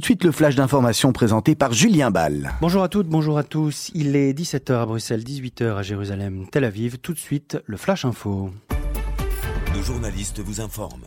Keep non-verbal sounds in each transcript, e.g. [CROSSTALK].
de suite le flash d'information présenté par Julien Ball. Bonjour à toutes, bonjour à tous. Il est 17h à Bruxelles, 18h à Jérusalem, Tel Aviv. Tout de suite, le flash info. Nos journalistes vous informent.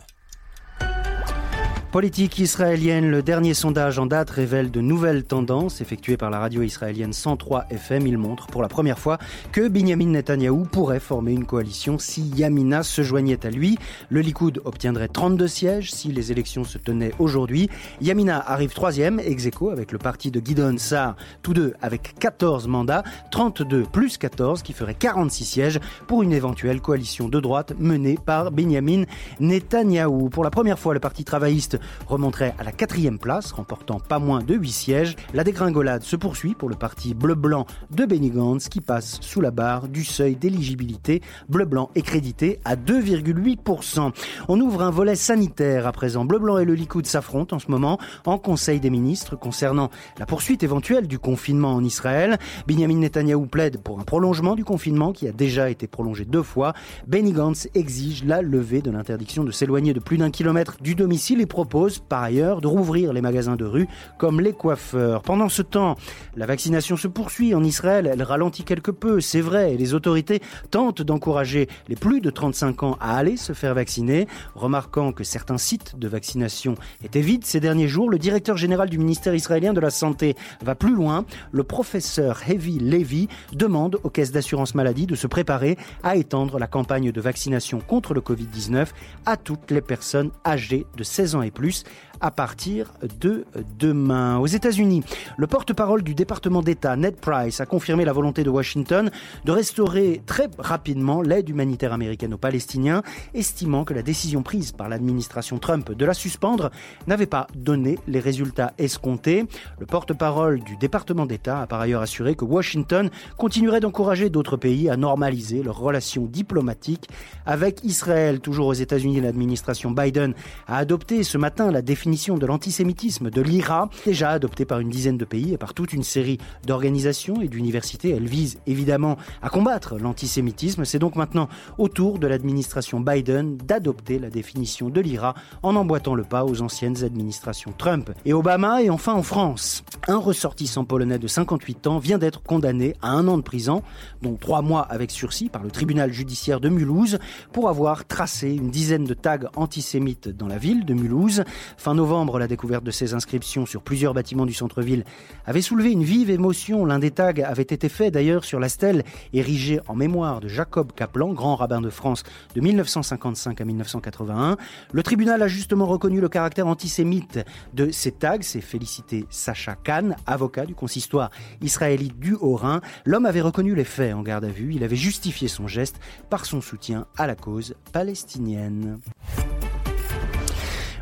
Politique israélienne, le dernier sondage en date révèle de nouvelles tendances effectuées par la radio israélienne 103 FM. Il montre pour la première fois que Benjamin Netanyahou pourrait former une coalition si Yamina se joignait à lui. Le Likoud obtiendrait 32 sièges si les élections se tenaient aujourd'hui. Yamina arrive troisième, ex avec le parti de Gidon Sar, tous deux avec 14 mandats, 32 plus 14 qui ferait 46 sièges pour une éventuelle coalition de droite menée par Benjamin Netanyahou. Pour la première fois, le parti travailliste remonterait à la quatrième place, remportant pas moins de 8 sièges. La dégringolade se poursuit pour le parti bleu-blanc de Benny Gantz qui passe sous la barre du seuil d'éligibilité. Bleu-blanc est crédité à 2,8%. On ouvre un volet sanitaire à présent. Bleu-blanc et le Likoud s'affrontent en ce moment en Conseil des ministres concernant la poursuite éventuelle du confinement en Israël. Benjamin Netanyahou plaide pour un prolongement du confinement qui a déjà été prolongé deux fois. Benny Gantz exige la levée de l'interdiction de s'éloigner de plus d'un kilomètre du domicile et propose par ailleurs de rouvrir les magasins de rue comme les coiffeurs. Pendant ce temps, la vaccination se poursuit en Israël, elle ralentit quelque peu, c'est vrai, et les autorités tentent d'encourager les plus de 35 ans à aller se faire vacciner, remarquant que certains sites de vaccination étaient vides ces derniers jours. Le directeur général du ministère israélien de la Santé va plus loin. Le professeur Heavy Levy demande aux caisses d'assurance maladie de se préparer à étendre la campagne de vaccination contre le Covid-19 à toutes les personnes âgées de 16 ans et plus plus à partir de demain. Aux États-Unis, le porte-parole du département d'État, Ned Price, a confirmé la volonté de Washington de restaurer très rapidement l'aide humanitaire américaine aux Palestiniens, estimant que la décision prise par l'administration Trump de la suspendre n'avait pas donné les résultats escomptés. Le porte-parole du département d'État a par ailleurs assuré que Washington continuerait d'encourager d'autres pays à normaliser leurs relations diplomatiques avec Israël. Toujours aux États-Unis, l'administration Biden a adopté ce matin la définition de l'antisémitisme de l'IRA, déjà adoptée par une dizaine de pays et par toute une série d'organisations et d'universités. Elle vise évidemment à combattre l'antisémitisme. C'est donc maintenant au tour de l'administration Biden d'adopter la définition de l'IRA en emboîtant le pas aux anciennes administrations Trump et Obama. Et enfin en France, un ressortissant polonais de 58 ans vient d'être condamné à un an de prison, dont trois mois avec sursis par le tribunal judiciaire de Mulhouse, pour avoir tracé une dizaine de tags antisémites dans la ville de Mulhouse. Fin novembre, la découverte de ces inscriptions sur plusieurs bâtiments du centre-ville avait soulevé une vive émotion. L'un des tags avait été fait d'ailleurs sur la stèle érigée en mémoire de Jacob Kaplan, grand rabbin de France de 1955 à 1981. Le tribunal a justement reconnu le caractère antisémite de ces tags. C'est félicité Sacha Khan, avocat du consistoire israélite du Haut-Rhin. L'homme avait reconnu les faits en garde à vue. Il avait justifié son geste par son soutien à la cause palestinienne.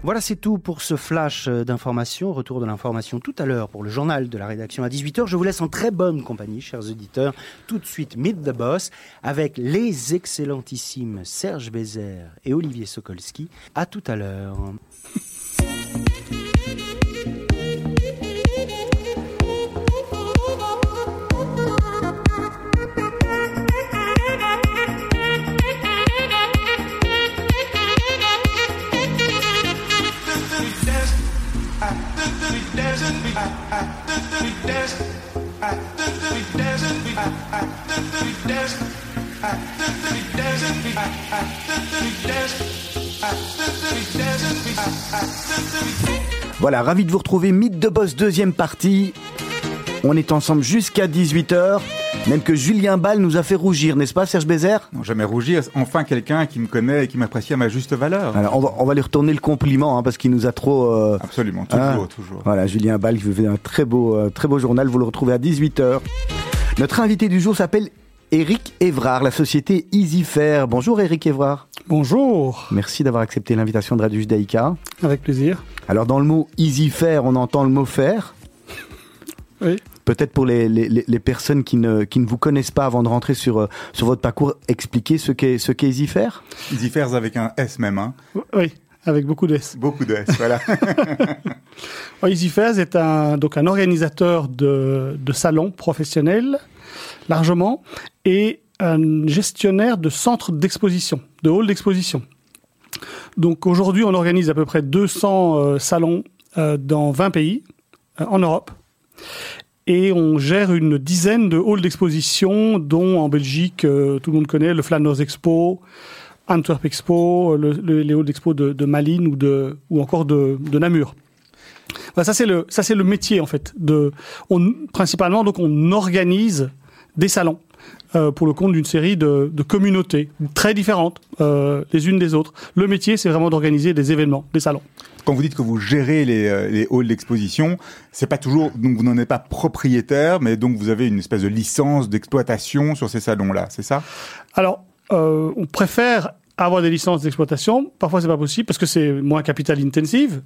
Voilà, c'est tout pour ce flash d'information. Retour de l'information tout à l'heure pour le journal de la rédaction à 18h. Je vous laisse en très bonne compagnie, chers auditeurs. Tout de suite, Meet the Boss avec les excellentissimes Serge Bézère et Olivier Sokolski. À tout à l'heure. Voilà, ravi de vous retrouver. Mythe de Boss, deuxième partie. On est ensemble jusqu'à 18h. Même que Julien Ball nous a fait rougir, n'est-ce pas, Serge Bézère? Non, jamais rougir. Enfin, quelqu'un qui me connaît et qui m'apprécie à ma juste valeur. Alors, on va, on va lui retourner le compliment, hein, parce qu'il nous a trop... Euh, Absolument, toujours, hein toujours. Voilà, Julien Ball qui fait un très beau, euh, très beau journal. Vous le retrouvez à 18h. Notre invité du jour s'appelle Éric Évrard, la société EasyFair. Bonjour Éric Évrard. Bonjour. Merci d'avoir accepté l'invitation de Radio Judaïka. Avec plaisir. Alors dans le mot EasyFair, on entend le mot faire? Oui. Peut-être pour les, les, les, personnes qui ne, qui ne vous connaissent pas avant de rentrer sur, sur votre parcours, expliquer ce qu'est ce qu'est EasyFair? EasyFair avec un S même. Hein. Oui, avec beaucoup de S. Beaucoup de S, voilà. [LAUGHS] EasyFair est un, donc un organisateur de, de salons professionnels, largement, et un gestionnaire de centres d'exposition, de halls d'exposition. Donc aujourd'hui, on organise à peu près 200 euh, salons euh, dans 20 pays, euh, en Europe. Et on gère une dizaine de halls d'exposition, dont en Belgique, euh, tout le monde connaît le Flanders Expo, Antwerp Expo, le- les halls d'expo de, Malines ou, encore de, Namur. Ça c'est le métier en fait. De, principalement donc on organise des salons euh, pour le compte d'une série de, communautés très différentes euh, les unes des autres. Le métier c'est vraiment d'organiser des événements, des salons. Quand vous dites que vous gérez les, euh, les halls d'exposition, c'est pas toujours, donc vous n'en êtes pas propriétaire, mais donc vous avez une espèce de licence d'exploitation sur ces salons-là, c'est ça? Alors euh, on préfère avoir des licences d'exploitation. Parfois c'est pas possible parce que c'est moins capital intensive.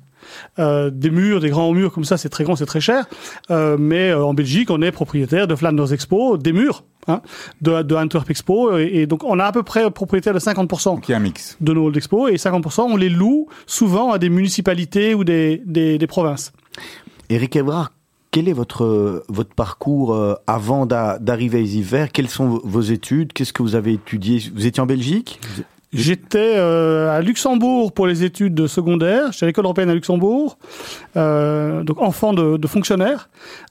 Euh, des murs, des grands murs comme ça, c'est très grand, c'est très cher. Mais en Belgique, on est propriétaire de Flanders Expo, des murs, hein, de, de Antwerp Expo, et, et donc on a à peu près propriétaire de 50% Donc y a un mix. de nos halls d'expo, et 50% on les loue souvent à des municipalités ou des, des, des provinces. Éric Evrard, quel est votre, votre parcours euh, avant d'a- d'arriver à Isiver Quelles sont vos études? Qu'est-ce que vous avez étudié? Vous étiez en Belgique? J'étais euh, à Luxembourg pour les études de secondaire. J'étais à l'école européenne à Luxembourg, euh, donc enfant de, fonctionnaire.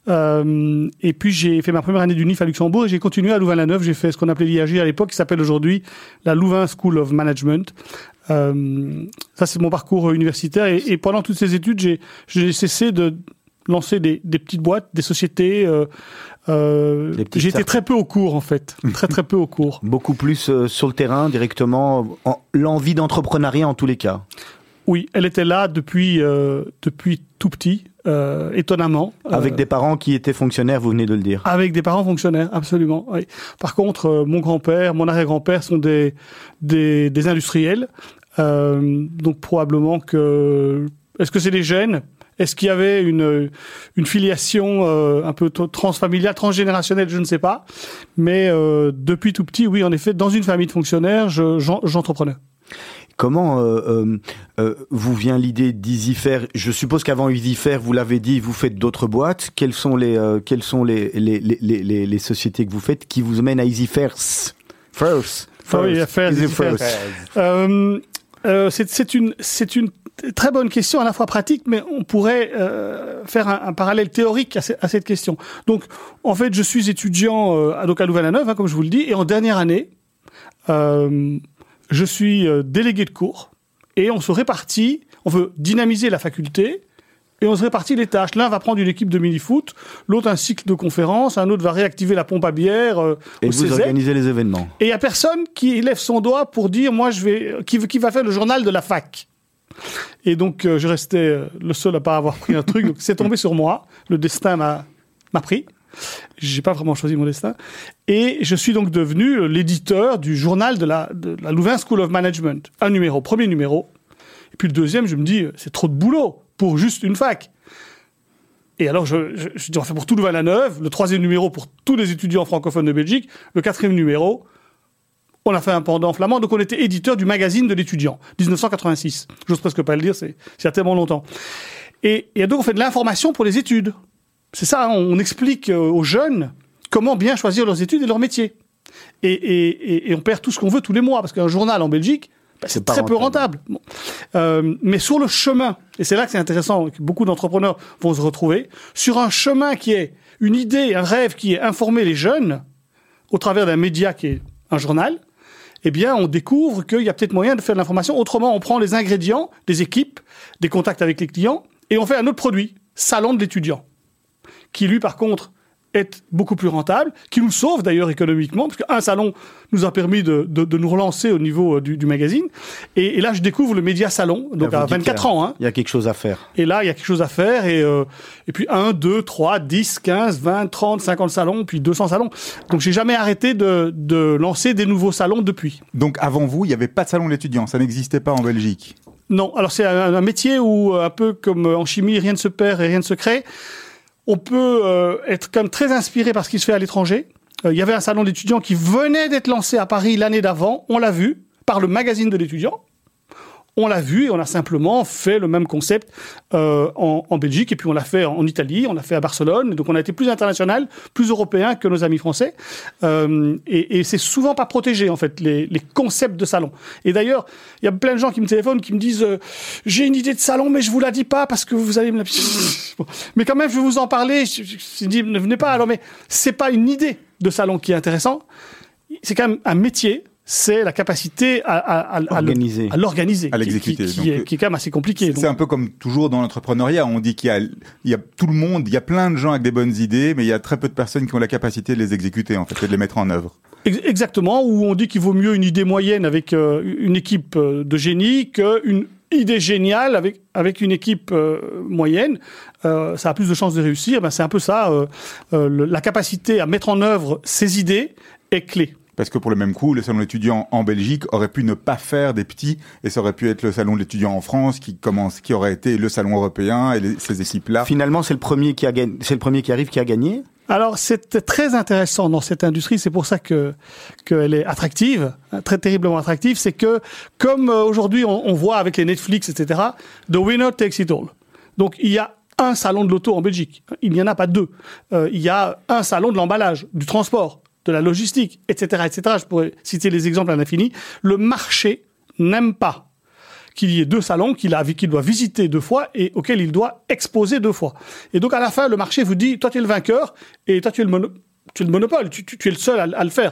Euh, et puis j'ai fait ma première année d'UNIF à Luxembourg et j'ai continué à Louvain-la-Neuve. J'ai fait ce qu'on appelait l'IAG à l'époque, qui s'appelle aujourd'hui la Louvain School of Management. Ça c'est mon parcours universitaire et, pendant toutes ces études, j'ai cessé de lancer des, petites boîtes, des sociétés. Euh, startups. très peu au cours en fait, [LAUGHS] très très peu au cours. Beaucoup plus euh, sur le terrain, directement, en- l'envie d'entrepreneuriat en tous les cas. Oui, elle était là depuis euh, depuis tout petit, euh, étonnamment. Avec Euh, des parents qui étaient fonctionnaires, vous venez de le dire. avec des parents fonctionnaires, absolument. Oui. Par contre, euh, mon grand-père, mon arrière-grand-père sont des des, des industriels, Euh, donc probablement que est-ce que c'est des gènes? Est-ce qu'il y avait une une filiation euh, un peu transfamiliale, transgénérationnelle Je ne sais pas. Mais euh, depuis tout petit, oui, en effet, dans une famille de fonctionnaires, je- j'en- j'entreprenais. Comment euh, vous vient l'idée d'Easyfair Je suppose qu'avant Easyfair, vous l'avez dit, vous faites d'autres boîtes. Quelles sont les euh, quelles sont les les, les, les, sociétés que vous faites qui vous mènent à Easyfair First? Ah oui. First. C'est c'est une, c'est une très bonne question, à la fois pratique, mais on pourrait euh, faire un, un parallèle théorique à, ce- à cette question. Donc, en fait, je suis étudiant euh, à, donc à Louvain-la-Neuve, hein, comme je vous le dis, et en dernière année, euh, je suis délégué de cours, et on se répartit, on veut dynamiser la faculté, et on se répartit les tâches. L'un va prendre une équipe de mini-foot, l'autre un cycle de conférences, un autre va réactiver la pompe à bière euh, Et au vous organisez les événements. Et il y a personne qui lève son doigt pour dire moi je vais qui, qui va faire le journal de la fac. Et donc euh, je restais euh, le seul à pas avoir pris un truc. Donc c'est tombé sur moi. Le destin m'a m'a pris. J'ai pas vraiment choisi mon destin. Et je suis donc devenu euh, l'éditeur du journal de la, Louvain School of Management. Un numéro, premier numéro. Et puis le deuxième, je me dis, c'est trop de boulot pour juste une fac. Et alors, je, je, dis, on fait pour tout Louvain-la-Neuve. Le troisième numéro pour tous les étudiants francophones de Belgique. Le quatrième numéro, on a fait un pendant flamand. Donc, on était éditeur du magazine de l'étudiant, 1986. J'ose presque pas le dire, c'est c'est il y a tellement longtemps. Et, et donc, on fait de l'information pour les études. C'est ça, on explique euh, aux jeunes comment bien choisir leurs études et leur métier. Et, et, et, et on perd tout ce qu'on veut tous les mois, parce qu'un journal en Belgique, bah, C'est très peu rentable. Bon. Euh, mais sur le chemin, et c'est là que c'est intéressant, que beaucoup d'entrepreneurs vont se retrouver, sur un chemin qui est une idée, un rêve qui est informer les jeunes, au travers d'un média qui est un journal, eh bien, on découvre qu'il y a peut-être moyen de faire de l'information. Autrement, on prend les ingrédients des équipes, des contacts avec les clients, et on fait un autre produit, salon de l'étudiant qui lui par contre est beaucoup plus rentable, qui nous sauve d'ailleurs économiquement, parce qu'un salon nous a permis de, de, de nous relancer au niveau euh, du, du magazine. Et, et là, je découvre le média salon, donc Là, à vous dites 24 qu'il y a- ans. Hein. Il y a quelque chose à faire. Et là, il y a quelque chose à faire. Et, euh, et puis 1, 2, 3, 10, 15, 20, 30, 50 salons, puis 200 salons. Donc j'ai jamais arrêté de, de lancer des nouveaux salons depuis. Donc avant vous, il n'y avait pas de salon de l'étudiant, ça n'existait pas en Belgique? Non, alors c'est un, un métier où, euh, un peu comme en chimie, rien ne se perd et rien ne se crée. On peut euh, être comme très inspiré par ce qui se fait à l'étranger. Euh, Il y avait un salon d'étudiants qui venait d'être lancé à Paris l'année d'avant, on l'a vu, par le magazine de l'étudiant. On l'a vu et on a simplement fait le même concept euh, en, en, Belgique et puis on l'a fait en, Italie, on l'a fait à Barcelone. Donc on a été plus international, plus européen que nos amis français. Euh, et, et c'est souvent pas protégé en fait les, les concepts de salon. Et d'ailleurs, il y a plein de gens qui me téléphonent qui me disent euh, j'ai une idée de salon mais je vous la dis pas parce que vous allez me la. [LAUGHS] mais quand même je vais vous en parler. Je, je, je dis ne venez pas alors mais c'est pas une idée de salon qui est intéressant. C'est quand même un métier c'est la capacité à, à, à, Organiser. à l'organiser, À l'exécuter. qui, qui, est, qui est quand même assez compliqué. C'est un peu comme toujours dans l'entrepreneuriat, on dit qu'il y a, il y a tout le monde, il y a plein de gens avec des bonnes idées, mais il y a très peu de personnes qui ont la capacité de les exécuter en fait et de les mettre en œuvre. Ex- Exactement, où on dit qu'il vaut mieux une idée moyenne avec euh, une équipe euh, de génie qu'une idée géniale avec, avec une équipe euh, moyenne. Euh, ça a plus de chances de réussir. Ben, c'est un peu ça. euh, euh, le- la capacité à mettre en œuvre ses idées est clé. Parce que pour le même coup, le salon d'étudiants en Belgique aurait pu ne pas faire des petits, et ça aurait pu être le salon de l'étudiant en France qui commence, qui aurait été le salon européen et les- ces équipes-là. Finalement, c'est le premier qui a gagné, c'est le premier qui arrive qui a gagné. Alors c'est très intéressant dans cette industrie, c'est pour ça que qu'elle est attractive, très terriblement attractive, c'est que comme euh, aujourd'hui on, on voit avec les Netflix, etc., the winner takes it all. Donc il y a un salon de l'auto en Belgique, il n'y en a pas deux. Euh, il y a un salon de l'emballage, du transport, de la logistique, etc., etc. Je pourrais citer les exemples à l'infini. Le marché n'aime pas qu'il y ait deux salons qu'il qu'il doit visiter deux fois et auxquels il doit exposer deux fois. Et donc à la fin, le marché vous dit toi tu es le vainqueur et toi tu es le, mono- tu es le monopole, tu, tu- tu es le seul à, le faire.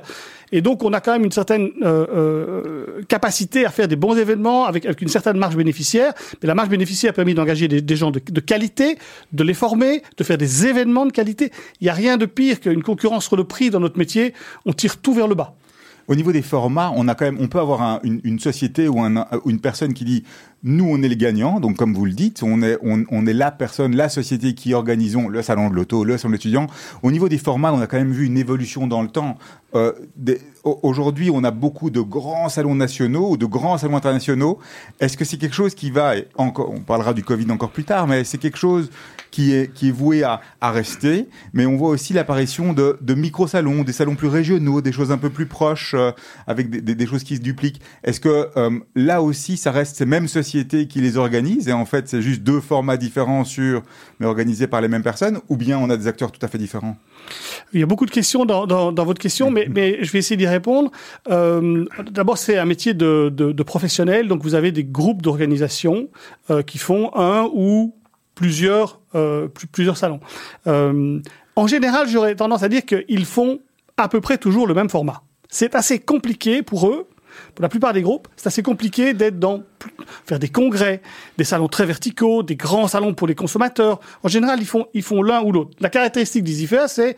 Et donc on a quand même une certaine euh, euh, capacité à faire des bons événements avec, avec une certaine marge bénéficiaire. Mais la marge bénéficiaire a permis d'engager des, gens de, qualité, de les former, de faire des événements de qualité. Il n'y a rien de pire qu'une concurrence sur le prix dans notre métier. On tire tout vers le bas. Au niveau des formats, on a quand même, on peut avoir un- une, société ou une personne qui dit, nous on est les gagnants, donc comme vous le dites, on est, on, est la personne, la société qui organisons le salon de l'auto, le salon de l'étudiant. Au niveau des formats, on a quand même vu une évolution dans le temps. Euh, Aujourd'hui, on a beaucoup de grands salons nationaux ou de grands salons internationaux. Est-ce que c'est quelque chose qui va, encore, on parlera du Covid encore plus tard, mais c'est quelque chose qui est, qui est voué à, à rester. Mais on voit aussi l'apparition de, de micro-salons, des salons plus régionaux, des choses un peu plus proches, euh, avec des choses qui se dupliquent. Est-ce que euh, là aussi, ça reste ces mêmes sociétés qui les organisent et en fait, c'est juste deux formats différents sur, mais organisés par les mêmes personnes, ou bien on a des acteurs tout à fait différents? Il y a beaucoup de questions dans, dans, dans votre question, mais, mais je vais essayer d'y répondre. Euh, D'abord, c'est un métier de, de, de professionnel, donc vous avez des groupes d'organisation euh, qui font un ou plusieurs, euh, plus- plusieurs salons. Euh, en général, j'aurais tendance à dire qu'ils font à peu près toujours le même format. C'est assez compliqué pour eux. Pour la plupart des groupes, c'est assez compliqué d'être dans faire des congrès, des salons très verticaux, des grands salons pour les consommateurs. En général, ils font ils font l'un ou l'autre. La caractéristique d'EasyFair, c'est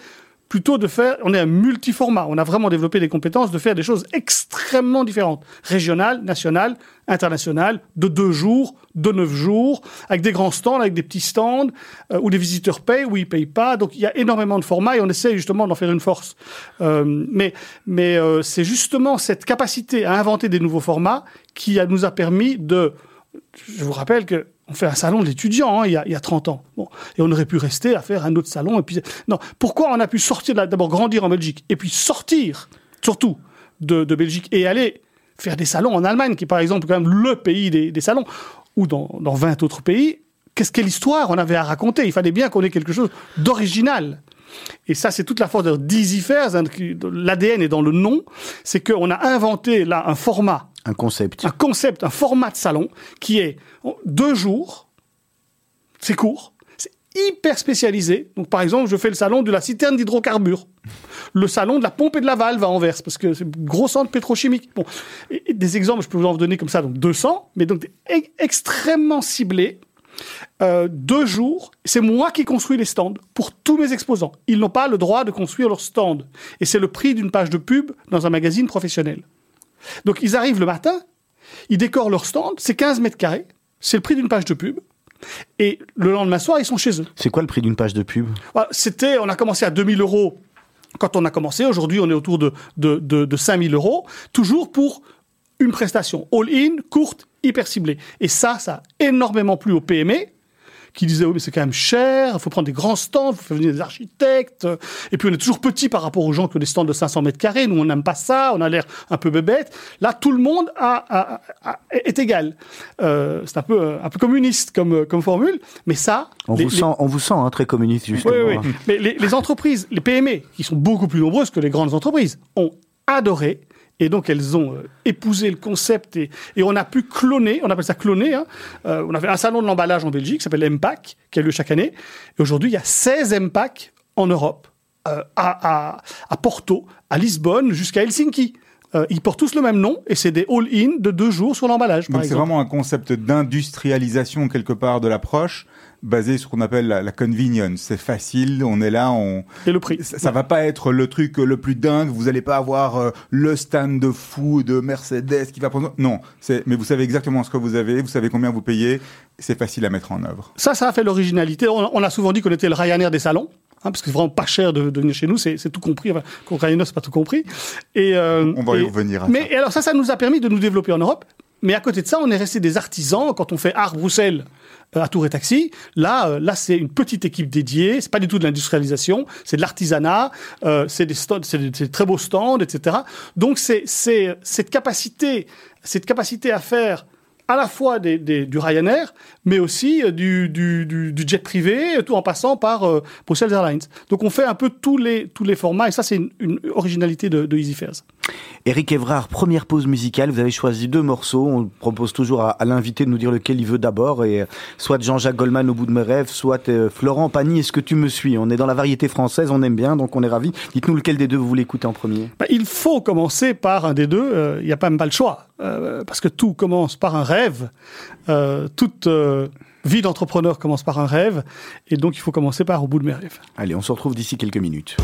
plutôt de faire, on est un multiformat. On a vraiment développé des compétences de faire des choses extrêmement différentes. Régionales, nationales, internationales, de deux jours, de neuf jours, avec des grands stands, avec des petits stands, euh, où les visiteurs payent, où ils payent pas. Donc il y a énormément de formats et on essaie justement d'en faire une force. Euh, mais mais euh, c'est justement cette capacité à inventer des nouveaux formats qui nous a permis de je vous rappelle que on fait un salon de l'étudiant hein, il, y a, il y a 30 ans. Bon, et on aurait pu rester à faire un autre salon. Et puis, non, pourquoi on a pu sortir d'abord grandir en Belgique et puis sortir surtout de, Belgique et aller faire des salons en Allemagne, qui est par exemple quand même le pays des, salons, ou dans, dans 20 autres pays. Qu'est-ce quelle histoire on avait à raconter? Il fallait bien qu'on ait quelque chose d'original. Et ça, c'est toute la force de d'Easy Fairs, hein, l'ADN est dans le nom, c'est qu'on a inventé là un format Un concept. un concept, un format de salon qui est deux jours, c'est court, c'est hyper spécialisé. Donc par exemple, je fais le salon de la citerne d'hydrocarbures, le salon de la pompe et de la valve à Anvers, parce que c'est un gros centre pétrochimique. Bon, des exemples, je peux vous en donner comme ça, donc 200, mais donc extrêmement ciblés. Euh, deux jours, c'est moi qui construis les stands pour tous mes exposants. Ils n'ont pas le droit de construire leurs stands. Et c'est le prix d'une page de pub dans un magazine professionnel. Donc ils arrivent le matin, ils décorent leur stand, c'est 15 mètres carrés, c'est le prix d'une page de pub. Et le lendemain soir, ils sont chez eux. C'est quoi le prix d'une page de pub? Voilà, C'était, on a commencé à 2000 euros quand on a commencé. Aujourd'hui, on est autour de, de, de, de 5000 euros, toujours pour une prestation all-in, courte, hyper ciblée. Et ça, ça a énormément plu aux PME qui disaient, oui, mais c'est quand même cher, il faut prendre des grands stands, il faut faire venir des architectes. Et puis on est toujours petit par rapport aux gens qui ont des stands de 500 mètres carrés. Nous, on n'aime pas ça, on a l'air un peu bébête. Là, tout le monde a, a- a- est égal. Euh, c'est un peu, un peu communiste comme, comme formule, mais ça... On, les- vous les- sent, on vous sent hein, très communiste, justement. oui, oui. Mais les, les entreprises, les PME, qui sont beaucoup plus nombreuses que les grandes entreprises, ont adoré. Et donc, elles ont euh, épousé le concept et, et on a pu cloner, on appelle ça cloner. hein. Euh, on avait un salon de l'emballage en Belgique qui s'appelle MPAC, qui a lieu chaque année. Et aujourd'hui, il y a 16 MPAC en Europe, euh, à, à, à Porto, à Lisbonne, jusqu'à Helsinki. Euh, ils portent tous le même nom et c'est des all-in de deux jours sur l'emballage, Donc c'est vraiment un concept d'industrialisation quelque part de l'approche basé sur ce qu'on appelle la, la convenience. C'est facile, on est là, on Et le prix. ça, ça va pas être le truc le plus dingue. Vous allez pas avoir euh, le stand de fou de Mercedes qui va prendre. Non, c'est mais vous savez exactement ce que vous avez, vous savez combien vous payez. C'est facile à mettre en œuvre. Ça, ça a fait l'originalité. On, on a souvent dit qu'on était le Ryanair des salons. hein, parce que c'est vraiment pas cher de, de venir chez nous, c'est tout compris. Enfin, Ryanair, c'est pas tout compris. Et, euh, On va y revenir à Mais ça. alors ça, ça nous a permis de nous développer en Europe. Mais à côté de ça, on est resté des artisans. Quand on fait Art Bruxelles à Tour et Taxi, là, euh, là, c'est une petite équipe dédiée. C'est pas du tout de l'industrialisation, c'est de l'artisanat. euh, c'est des stands, c'est des, des très beaux stands, etc. Donc c'est cette capacité, cette capacité à faire à la fois des, des- du Ryanair, mais aussi euh, du, du, du, jet privé, tout en passant par euh, Brussels Airlines. Donc on fait un peu tous les, tous les formats, et ça c'est une, une originalité de, de Easy Fares. Eric Evrard, première pause musicale. Vous avez choisi deux morceaux. On propose toujours à, à l'invité de nous dire lequel il veut d'abord. Et euh, soit Jean-Jacques Goldman au bout de mes rêves, soit euh, Florent Pagny. Est-ce que tu me suis? On est dans la variété française, on aime bien, donc on est ravis. Dites-nous lequel des deux vous voulez écouter en premier. Bah, il faut commencer par un des deux, euh, il n'y a pas même pas le choix, euh, parce que tout commence par un rêve, euh, toute euh, vie d'entrepreneur commence par un rêve, et donc il faut commencer par au bout de mes rêves. Allez, on se retrouve d'ici quelques minutes.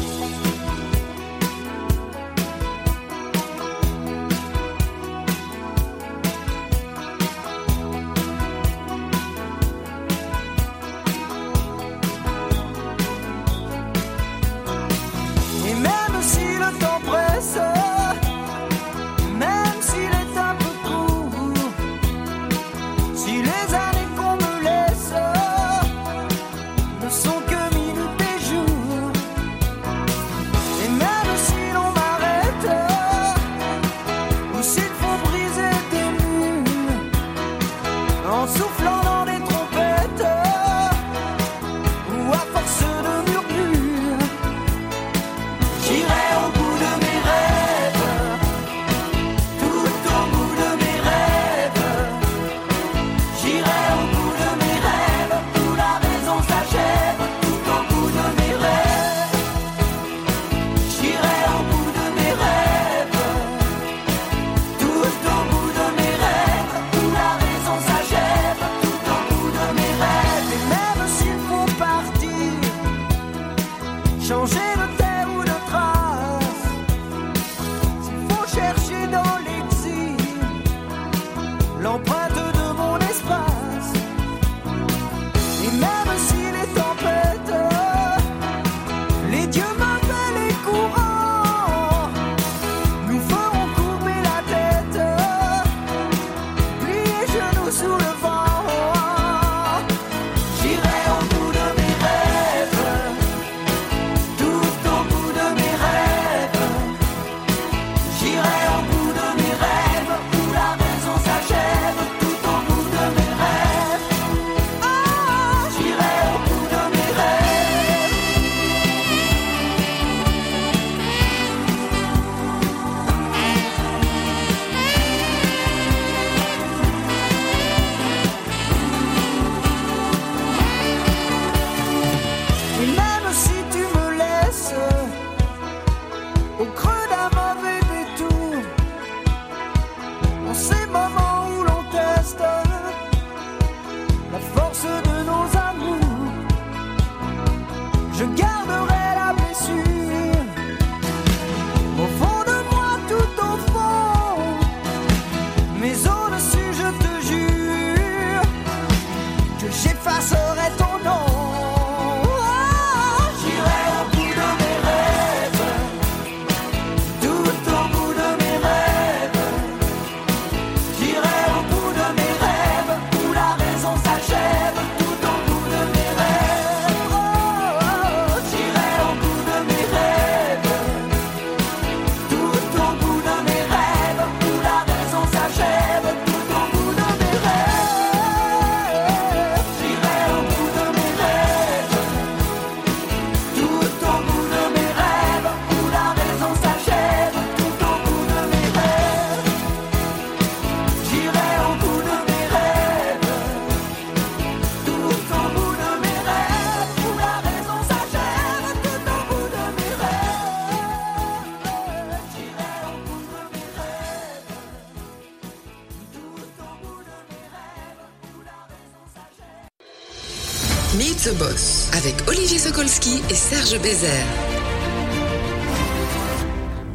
Serge Bézère.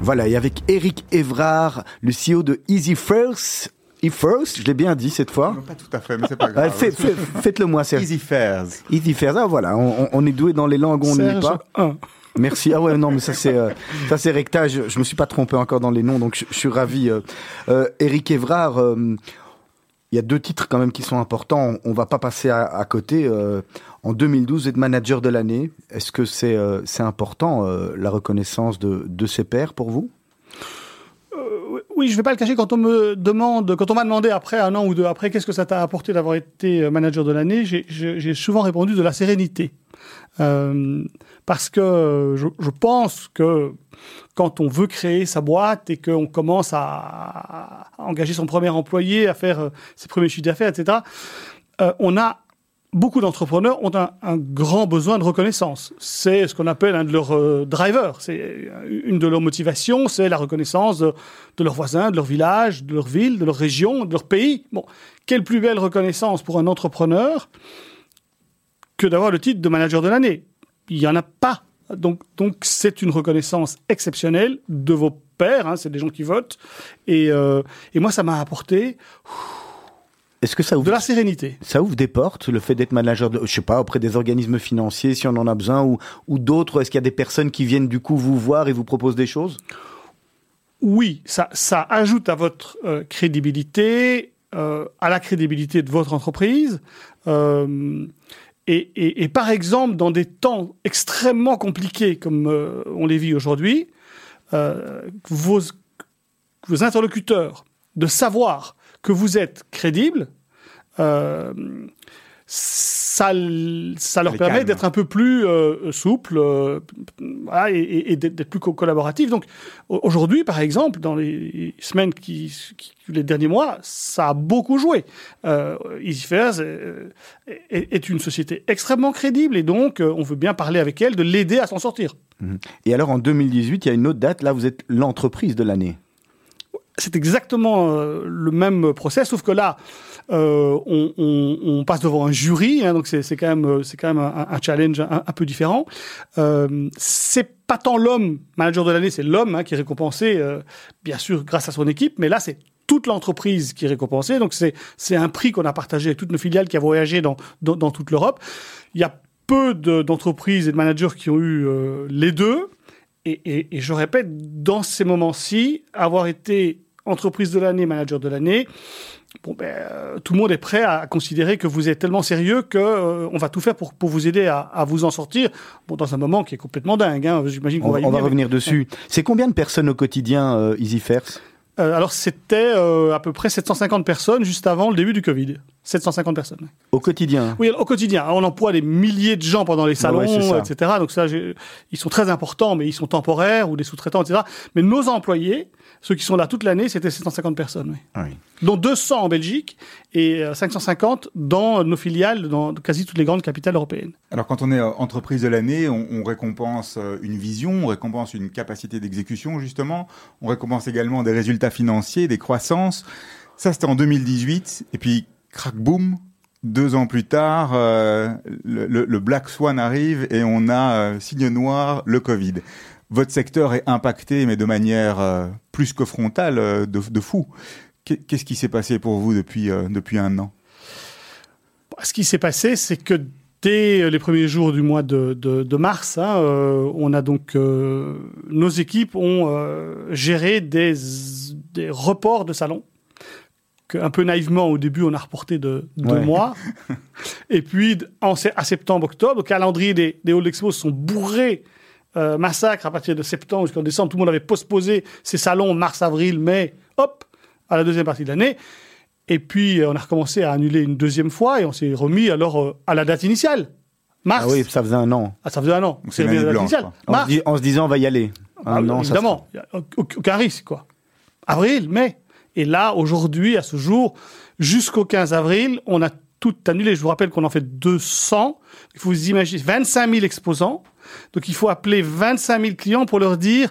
Voilà, et avec Eric Evrard, le CEO de Easy First. Easy First, je l'ai bien dit cette fois. Pas tout à fait, mais c'est pas Ouais, grave. fait- fait- Faites-le moi, Serge. Easy Fairs. Easy First, ah voilà, on, est doué dans les langues, on ne l'est Serge pas. 1. Merci. Ah ouais, non, mais ça c'est euh, ça c'est rectage. Je, je me suis pas trompé encore dans les noms, donc je, je suis ravi. Euh, euh, Eric Evrard, euh, il y a deux titres quand même qui sont importants. On, on va pas passer à, côté. Euh, en 2012, vous êtes manager de l'année. Est-ce que c'est euh, important euh, la reconnaissance de, de ses pairs pour vous? Oui, je vais pas le cacher. Quand on me demande, quand on m'a demandé après un an ou deux après, qu'est-ce que ça t'a apporté d'avoir été euh, manager de l'année, j'ai- souvent répondu de la sérénité. Euh, parce que je, pense que quand on veut créer sa boîte et qu'on commence à, engager son premier employé, à faire euh, ses premiers chiffres d'affaires, etc., euh, on a beaucoup d'entrepreneurs ont un, grand besoin de reconnaissance. C'est ce qu'on appelle un de leurs euh, drivers. C'est une de leurs motivations, c'est la reconnaissance de, de leurs voisins, de leur village, de leur ville, de leur région, de leur pays. Bon, quelle plus belle reconnaissance pour un entrepreneur que d'avoir le titre de manager de l'année? Il n'y en a pas. Donc, donc c'est une reconnaissance exceptionnelle de vos pairs. hein, c'est des gens qui votent. Et, euh, et moi, ça m'a apporté Est-ce que ça de ouvre la sérénité. ça ouvre des portes, le fait d'être manager, de, je sais pas, auprès des organismes financiers, si on en a besoin, ou, ou d'autres Est-ce qu'il y a des personnes qui viennent du coup vous voir et vous proposent des choses? Oui, ça, ça ajoute à votre euh, crédibilité, euh, à la crédibilité de votre entreprise. Euh, et, et- et par exemple, dans des temps extrêmement compliqués comme euh, on les vit aujourd'hui, euh, vos, vos interlocuteurs de savoir que vous êtes crédible, euh, ça, ça leur permet d'être un peu plus euh, souple euh, voilà, et, et- et d'être plus co- collaboratif. Donc au- aujourd'hui, par exemple, dans les semaines qui, qui- les derniers mois, ça a beaucoup joué. Euh, EasyFairs est, est une société extrêmement crédible et donc on veut bien parler avec elle, de l'aider à s'en sortir. Et alors en 2018, il y a une autre date, là vous êtes l'entreprise de l'année. C'est exactement euh, le même process, sauf que là, euh, on, on- on passe devant un jury, hein, donc c'est quand même, euh, c'est quand même un, challenge un, peu différent. Euh, c'est pas tant l'homme manager de l'année, c'est l'homme hein, qui est récompensé, euh, bien sûr, grâce à son équipe, mais là, c'est toute l'entreprise qui est récompensée. Donc c'est c'est un prix qu'on a partagé avec toutes nos filiales qui a voyagé dans, dans, dans toute l'Europe. Il y a peu de- d'entreprises et de managers qui ont eu les deux. Et, et- et je répète, dans ces moments-ci, avoir été entreprise de l'année, manager de l'année, bon ben, euh, tout le monde est prêt à considérer que vous êtes tellement sérieux que euh, on va tout faire pour, pour vous aider à, à vous en sortir. Bon, dans un moment qui est complètement dingue. Hein, J'imagine qu'on On, va y on va venir, revenir dessus. C'est combien de personnes au quotidien, euh, EasyFairs Euh, alors c'était à peu près 750 personnes juste avant le début du Covid. 750 personnes. Au quotidien Oui, au quotidien, on emploie des milliers de gens pendant les salons, ouais, c'est ça. etc. Donc ça, ils sont très importants, mais ils sont temporaires ou des sous-traitants, etc. Mais nos employés, ceux qui sont là toute l'année, c'était 750 personnes, oui. Ah oui. dont 200 en Belgique et euh, 550 dans nos filiales, dans quasi toutes les grandes capitales européennes. Alors quand on est euh, entreprise de l'année, on, on récompense euh, une vision, on récompense une capacité d'exécution justement, on récompense également des résultats financiers, des croissances. Ça c'était en 2018 et puis crack boom, deux ans plus tard, euh, le, le- le Black Swan arrive et on a euh, signe noir, le Covid. Votre secteur est impacté mais de manière euh, plus que frontale, euh, de, de fou. Qu'est- Qu'est-ce qui s'est passé pour vous depuis, euh, depuis un an? Ce qui s'est passé, c'est que dès les premiers jours du mois de, de- de mars, hein, on a donc nos équipes ont géré des, des reports de salons. Un peu naïvement, au début, on a reporté de deux Ouais. mois. [LAUGHS] Et puis, en, à septembre-octobre, le calendrier des, des halls expo sont bourrés euh, massacre à partir de septembre jusqu'en décembre. Tout le monde avait postposé ses salons mars, avril, mai, hop, à la deuxième partie de l'année. Et puis, euh, on a recommencé à annuler une deuxième fois et on s'est remis alors euh, à la date initiale. Mars. Ah oui, ça faisait un an. Ah, ça faisait un an. Donc c'est la date blanche, initiale. En se, dis- en se disant, on va y aller. Ah, Un an, ça évidemment, aucun risque, quoi. Avril, mai. Et là, aujourd'hui, à ce jour, jusqu'au 15 avril, on a tout annulé. Je vous rappelle qu'on en fait 200. Il faut vous imaginer 25 000 exposants. Donc, il faut appeler 25 000 clients pour leur dire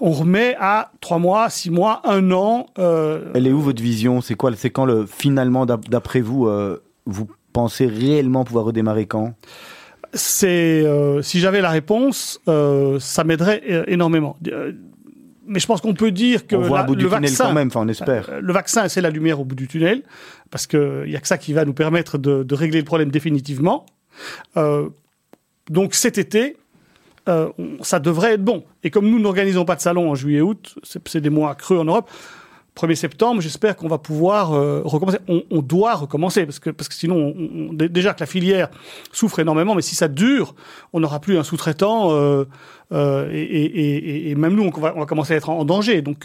on remet à 3 mois, 6 mois, 1 an. euh, Elle est où votre vision? C'est quoi C'est quand le finalement, d'ap- d'après vous, euh, vous pensez réellement pouvoir redémarrer quand? C'est euh, si j'avais la réponse, ça m'aiderait énormément. Mais je pense qu'on peut dire que On voit la- bout du le tunnel vaccin, quand même, enfin on espère. Le vaccin, c'est la lumière au bout du tunnel, parce qu'il n'y a que ça qui va nous permettre de, de régler le problème définitivement. Euh, donc cet été, euh, ça devrait être bon. Et comme nous n'organisons pas de salon en juillet-août, c'est c'est des mois creux en Europe, 1er septembre, j'espère qu'on va pouvoir euh, recommencer. On, doit recommencer, parce que, parce que sinon, on- on- dé- déjà que la filière souffre énormément, mais si ça dure, on n'aura plus un sous-traitant, euh, et, même nous, on va, commencer à être en, danger. Donc,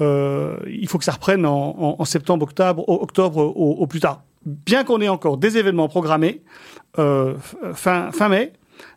il faut que ça reprenne en, septembre, octobre, octobre au, au plus tard. Bien qu'on ait encore des événements programmés fin, fin mai,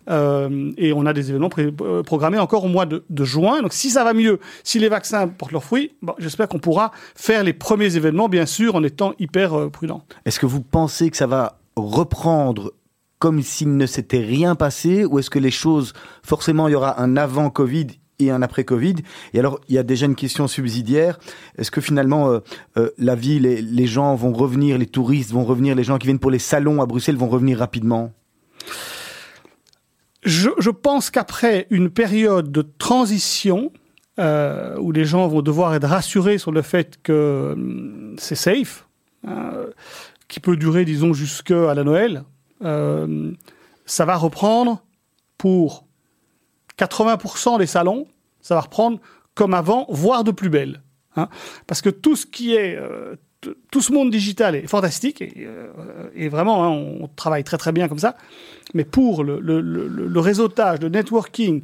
euh, et on a des événements euh, programmés encore au mois de, juin. Donc si ça va mieux, si les vaccins portent leurs fruits, j'espère qu'on pourra faire les premiers événements, bien sûr, en étant hyper euh, prudent. Est-ce que vous pensez que ça va reprendre comme s'il ne s'était rien passé ou est-ce que les choses, forcément, il y aura un avant Covid et un après Covid? Et alors, il y a déjà une question subsidiaire. Est-ce que finalement, euh, la ville, les gens vont revenir, les touristes vont revenir, les gens qui viennent pour les salons à Bruxelles vont revenir rapidement? Je, pense qu'après une période de transition, euh, où les gens vont devoir être rassurés sur le fait que hum, c'est safe, euh, qui peut durer, disons, jusqu'à la Noël, euh, ça va reprendre pour 80% des salons, ça va reprendre comme avant, voire de plus belle. hein. Parce que tout ce qui est... tout ce monde digital est fantastique et, euh, et vraiment, hein, on travaille très très bien comme ça. Mais pour le, le, le, le réseautage, le networking,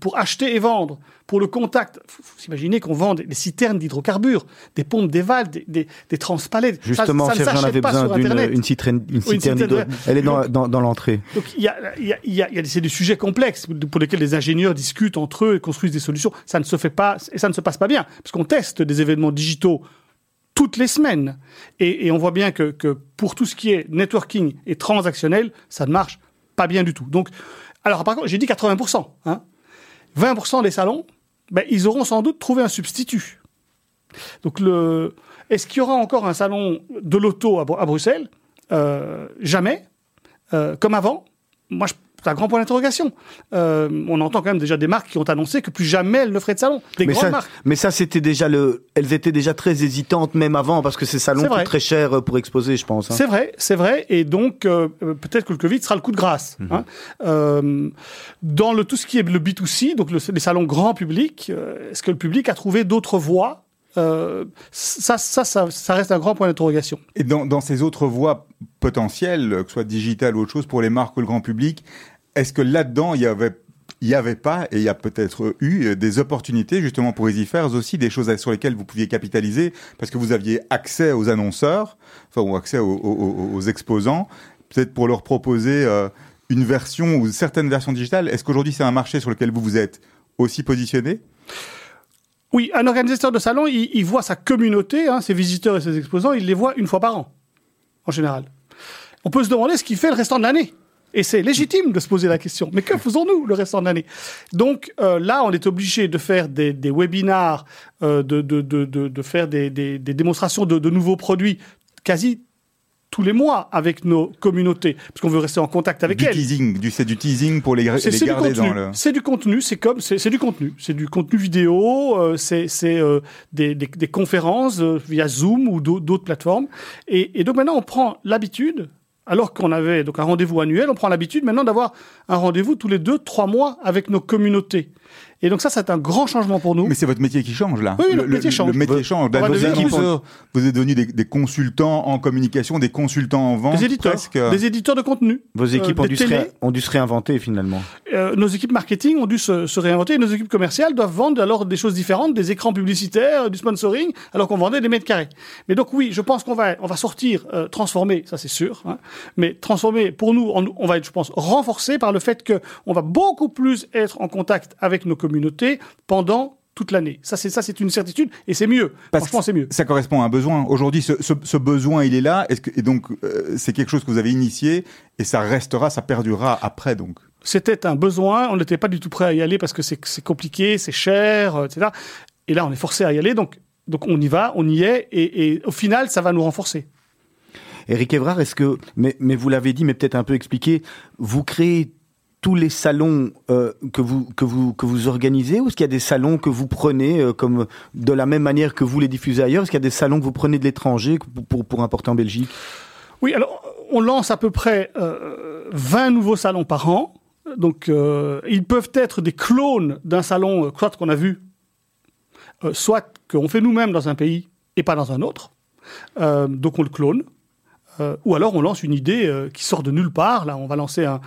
pour acheter et vendre, pour le contact, faut, faut s'imaginer qu'on vend des, des citernes d'hydrocarbures, des pompes d'éval, des, des, des transpalettes. Ça- Justement, ça, ne s'achète avait besoin d'une citerne, une citerne citerne, Elle est dans, dans, dans l'entrée. Donc il y a, il y a, il y a, il y a- c'est des sujets complexes pour lesquels les ingénieurs discutent entre eux et construisent des solutions. Ça ne se fait pas et ça ne se passe pas bien parce qu'on teste des événements digitaux toutes les semaines et, on voit bien que, pour tout ce qui est networking et transactionnel, ça ne marche pas bien du tout. Donc, alors par contre, j'ai dit 80%. Hein, 20% des salons, ben, ils auront sans doute trouvé un substitut. Donc, le... est-ce qu'il y aura encore un salon de l'auto à, à Bruxelles? Euh, Jamais. Euh, comme avant. Moi, je... c'est un grand point d'interrogation. Euh, on entend quand même déjà des marques qui ont annoncé que plus jamais elles ne feraient de salon. Des Mais grandes ça, marques. mais ça, c'était déjà le. Elles étaient déjà très hésitantes même avant parce que ces salons coûtent très cher euh, pour exposer, je pense. hein. C'est vrai, c'est vrai. Et donc, euh, peut-être que le Covid sera le coup de grâce. Mhm. hein. Euh, dans le, tout ce qui est le B2C, donc le- les salons grand public, euh, est-ce que le public a trouvé d'autres voies? Euh, ça, ça, ça, ça reste un grand point d'interrogation. Et dans, dans ces autres voies potentielles, que ce soit digitales ou autre chose, pour les marques ou le grand public, est-ce que là-dedans, il y avait il n'y avait pas, et il y a peut-être eu euh, des opportunités justement pour EasyFairs aussi, des choses sur lesquelles vous pouviez capitaliser, parce que vous aviez accès aux annonceurs, enfin, ou accès aux, aux- aux exposants, peut-être pour leur proposer euh, une version ou certaines versions digitales. Est-ce qu'aujourd'hui c'est un marché sur lequel vous vous êtes aussi positionné? Oui, un organisateur de salon, il, il voit sa communauté, hein, ses visiteurs et ses exposants, il les voit une fois par an, en général. On peut se demander ce qu'il fait le restant de l'année. Et c'est légitime de se poser la question. Mais que faisons-nous le restant de l'année Donc euh, là, on est obligé de faire des, des webinars, euh, de, de, de, de, faire des, des, des démonstrations de, de nouveaux produits quasi tous les mois avec nos communautés, parce qu'on veut rester en contact avec Du elles. teasing, du, c'est du teasing pour les, garder dans le... C'est du contenu. C'est comme c'est du contenu. C'est du contenu vidéo. euh, c'est euh, des, des, conférences via Zoom ou d'au- d'autres plateformes. Et, et donc maintenant on prend l'habitude. Alors qu'on avait donc un rendez-vous annuel, on prend l'habitude maintenant d'avoir un rendez-vous tous les deux, trois mois avec nos communautés. Et donc ça, c'est un grand changement pour nous. Mais c'est votre métier qui change là. Oui, notre métier change. Le métier change. vous êtes devenus des, des consultants en communication, des consultants en vente. des éditeurs, presque. des éditeurs de contenu. Vos équipes Euh, ont, des dû se télés. ré- ont dû se réinventer finalement. Euh, nos équipes marketing ont dû se, se réinventer. et Nos équipes commerciales doivent vendre alors des choses différentes, des écrans publicitaires, du sponsoring, alors qu'on vendait des mètres carrés. Mais donc oui, je pense qu'on va, on va sortir euh, transformé, ça c'est sûr. hein. mais transformé pour nous, on, on va être, je pense, renforcé par le fait que on va beaucoup plus être en contact avec nos communautés pendant toute l'année. Ça c'est ça c'est une certitude et c'est mieux. Parce Franchement, que c'est mieux. Ça correspond à un besoin. Aujourd'hui, ce, ce- ce besoin, il est là. Que, et donc, euh, c'est quelque chose que vous avez initié et ça restera, ça perdurera après, donc? C'était un besoin, on n'était pas du tout prêt à y aller parce que c'est compliqué, c'est cher, euh, etc. Et là, on est forcé à y aller, donc, donc on y va, on y est, et, et au final, ça va nous renforcer. Eric Evrard, est-ce que, mais, mais vous l'avez dit, mais peut-être un peu expliqué, vous créez tous les salons euh, que vous organisez ou est-ce qu'il y a des salons que vous prenez euh, comme de la même manière que vous les diffusez ailleurs Est-ce qu'il y a des salons que vous prenez de l'étranger pour, importer en Belgique? Oui, alors on lance à peu près euh, 20 nouveaux salons par an. Donc euh, ils peuvent être des clones d'un salon, euh, soit qu'on a vu, euh, soit qu'on fait nous-mêmes dans un pays et pas dans un autre. Euh, donc on le clone. Euh, ou alors on lance une idée euh, qui sort de nulle part. Là, on va lancer un,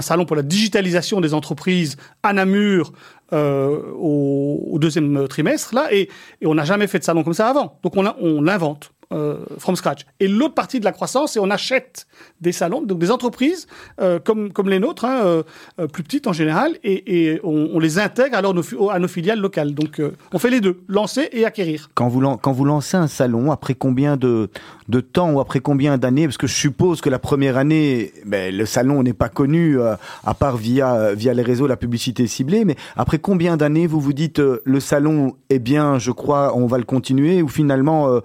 salon pour la digitalisation des entreprises à Namur euh, au, deuxième trimestre. Là, et, on n'a jamais fait de salon comme ça avant. Donc on l'invente. Euh, from scratch. Et l'autre partie de la croissance, c'est on achète des salons, donc des entreprises euh, comme, comme les nôtres, hein, euh, plus petites en général, et, on, les intègre alors nos, à nos filiales locales. Donc on fait les deux, lancer et acquérir. quand vous quand vous lancez un salon après combien de de temps ou après combien d'années Parce que je suppose que la première année, ben, le salon n'est pas connu à part via via les réseaux, la publicité ciblée. Mais après combien d'années vous vous dites le salon est bien, je crois, on va le continuer ou finalement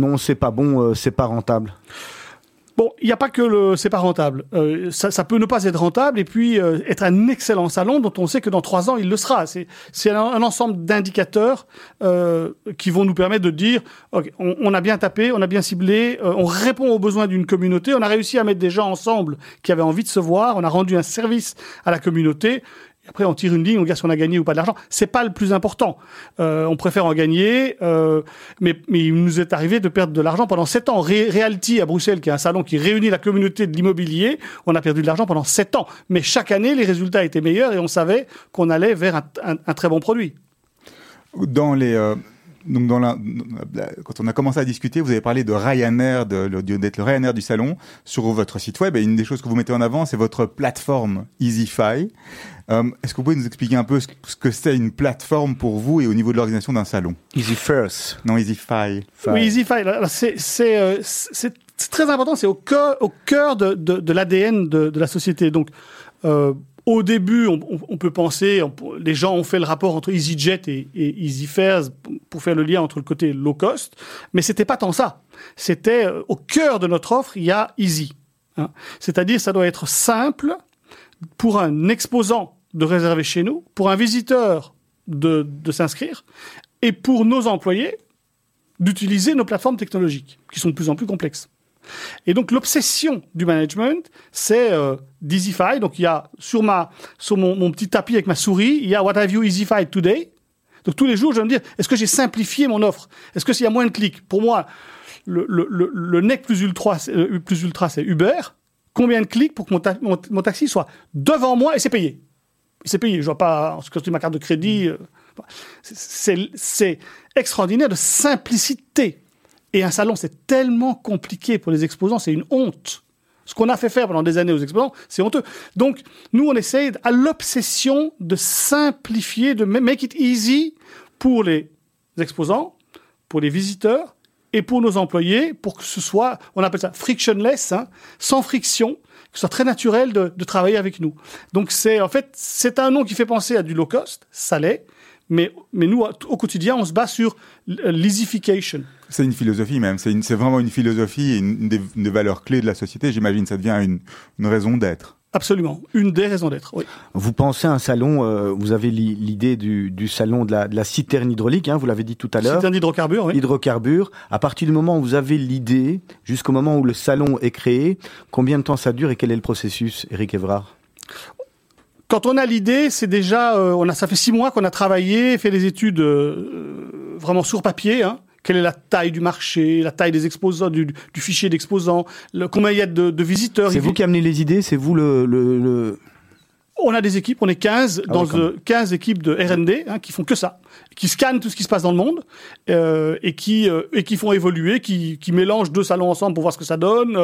non c'est pas bon, euh, c'est pas rentable. Bon, il n'y a pas que le c'est pas rentable. Euh, ça, peut ne pas être rentable et puis euh, être un excellent salon dont on sait que dans trois ans il le sera. C'est un, un ensemble d'indicateurs qui vont nous permettre de dire on, on a bien tapé, on a bien ciblé, on répond aux besoins d'une communauté, on a réussi à mettre des gens ensemble qui avaient envie de se voir, on a rendu un service à la communauté. Après, on tire une ligne, on regarde si on a gagné ou pas de l'argent. C'est pas le plus important. Euh, on préfère en gagner, euh, mais, il nous est arrivé de perdre de l'argent pendant sept ans. Ré- Realty à Bruxelles, qui est un salon qui réunit la communauté de l'immobilier, on a perdu de l'argent pendant sept ans. Mais chaque année, les résultats étaient meilleurs et on savait qu'on allait vers un très bon produit. Dans les, euh, donc dans la, la- quand on a commencé à discuter, vous avez parlé de Ryanair, de, d'être le Ryanair du salon sur votre site web. Et une des choses que vous mettez en avant, c'est votre plateforme EasyFi. Euh, est-ce que vous pouvez nous expliquer un peu ce, ce que c'est une plateforme pour vous et au niveau de l'organisation d'un salon? Easy first. Non, EasyFi. Oui, EasyFi, c'est euh, c'est- c'est très important, c'est au cœur, au cœur de, de, de l'ADN de, de la société. Donc, euh, au début, on, peut penser, les gens ont fait le rapport entre EasyJet et, et EasyFares pour faire le lien entre le côté low cost, mais c'était pas tant ça. C'était euh, au cœur de notre offre, il y a Easy. hein. C'est-à-dire, ça doit être simple pour un exposant de réserver chez nous, pour un visiteur de s'inscrire, et pour nos employés d'utiliser nos plateformes technologiques, qui sont de plus en plus complexes. Et donc l'obsession du management, c'est euh, d'EasyFi. Donc il y a sur ma sur mon, petit tapis avec ma souris, il y a What have you EasyFi today. Donc tous les jours, je vais me dire, est-ce que j'ai simplifié mon offre? Est-ce que s'il y a moins de clics? Pour moi, le, le, le, le nec plus ultra, euh, plus ultra, c'est Uber. Combien de clics pour que mon, mon, taxi soit devant moi et c'est payé? C'est payé. Je vois pas, en ce que ma carte de crédit. euh, c'est extraordinaire de simplicité. Et un salon, c'est tellement compliqué pour les exposants, c'est une honte. Ce qu'on a fait faire pendant des années aux exposants, c'est honteux. Donc, nous, on essaye à l'obsession de simplifier, de ma- make it easy pour les exposants, pour les visiteurs et pour nos employés, pour que ce soit, on appelle ça frictionless, hein, sans friction, que ce soit très naturel de, travailler avec nous. Donc, c'est en fait, c'est un nom qui fait penser à du low cost, ça l'est, mais, mais nous, au quotidien, on se bat sur l'easyfication. C'est une philosophie même. C'est une- c'est vraiment une philosophie et une, des, une des valeurs clés de la société. J'imagine ça devient une, une raison d'être. Absolument, une des raisons d'être. Oui. Vous pensez à un salon, euh, vous avez li- l'idée du, du salon de la, de la citerne hydraulique, hein, vous l'avez dit tout à l'heure. Citerne d'hydrocarbures, oui. Hydrocarbures. À partir du moment où vous avez l'idée, jusqu'au moment où le salon est créé, combien de temps ça dure et quel est le processus, Eric Evrard? Quand on a l'idée, c'est déjà, euh, on a, ça fait six mois qu'on a travaillé, fait des études euh, vraiment sur papier. Hein. Quelle est la taille du marché, la taille des exposants, du, du fichier d'exposants, combien il y a de, de visiteurs. C'est Il- vous qui amenez les idées, c'est vous le, le, le- On a des équipes, on est 15 Ah dans oui, quand euh, 15 équipes de R&D hein, qui font que ça, qui scannent tout ce qui se passe dans le monde euh, et qui euh, et qui font évoluer, qui, qui mélangent deux salons ensemble pour voir ce que ça donne.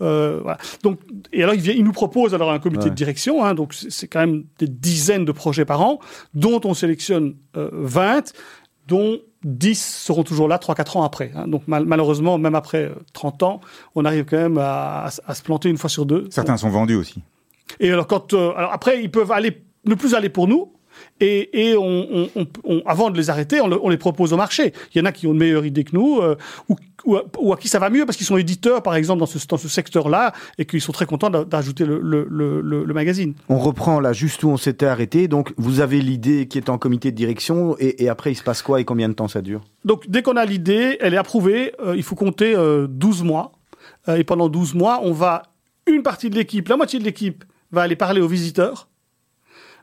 euh, voilà. Donc et alors ils, ils nous proposent alors un comité Ouais. de direction, hein, donc c'est quand même des dizaines de projets par an, dont on sélectionne euh, 20, dont 10 seront toujours là 3-4 ans après. hein. Donc mal- malheureusement, même après euh, 30 ans, on arrive quand même à, à s- à se planter une fois sur deux. Certains sont vendus aussi. Et alors quand, euh, alors après, ils peuvent aller ne plus aller pour nous, Et, et on, on- on- on- avant de les arrêter, on, le- on les propose au marché. Il y en a qui ont une meilleure idée que nous, euh, ou, ou, à- ou à qui ça va mieux parce qu'ils sont éditeurs, par exemple, dans ce, dans ce secteur-là, et qu'ils sont très contents d'a- d'ajouter le, magazine. On reprend là juste où on s'était arrêté. Donc, vous avez l'idée qui est en comité de direction et, et après, il se passe quoi et combien de temps ça dure? Donc, dès qu'on a l'idée, elle est approuvée, euh, il faut compter euh, 12 mois. Euh, et pendant 12 mois, on va, une partie de l'équipe, la moitié de l'équipe, va aller parler aux visiteurs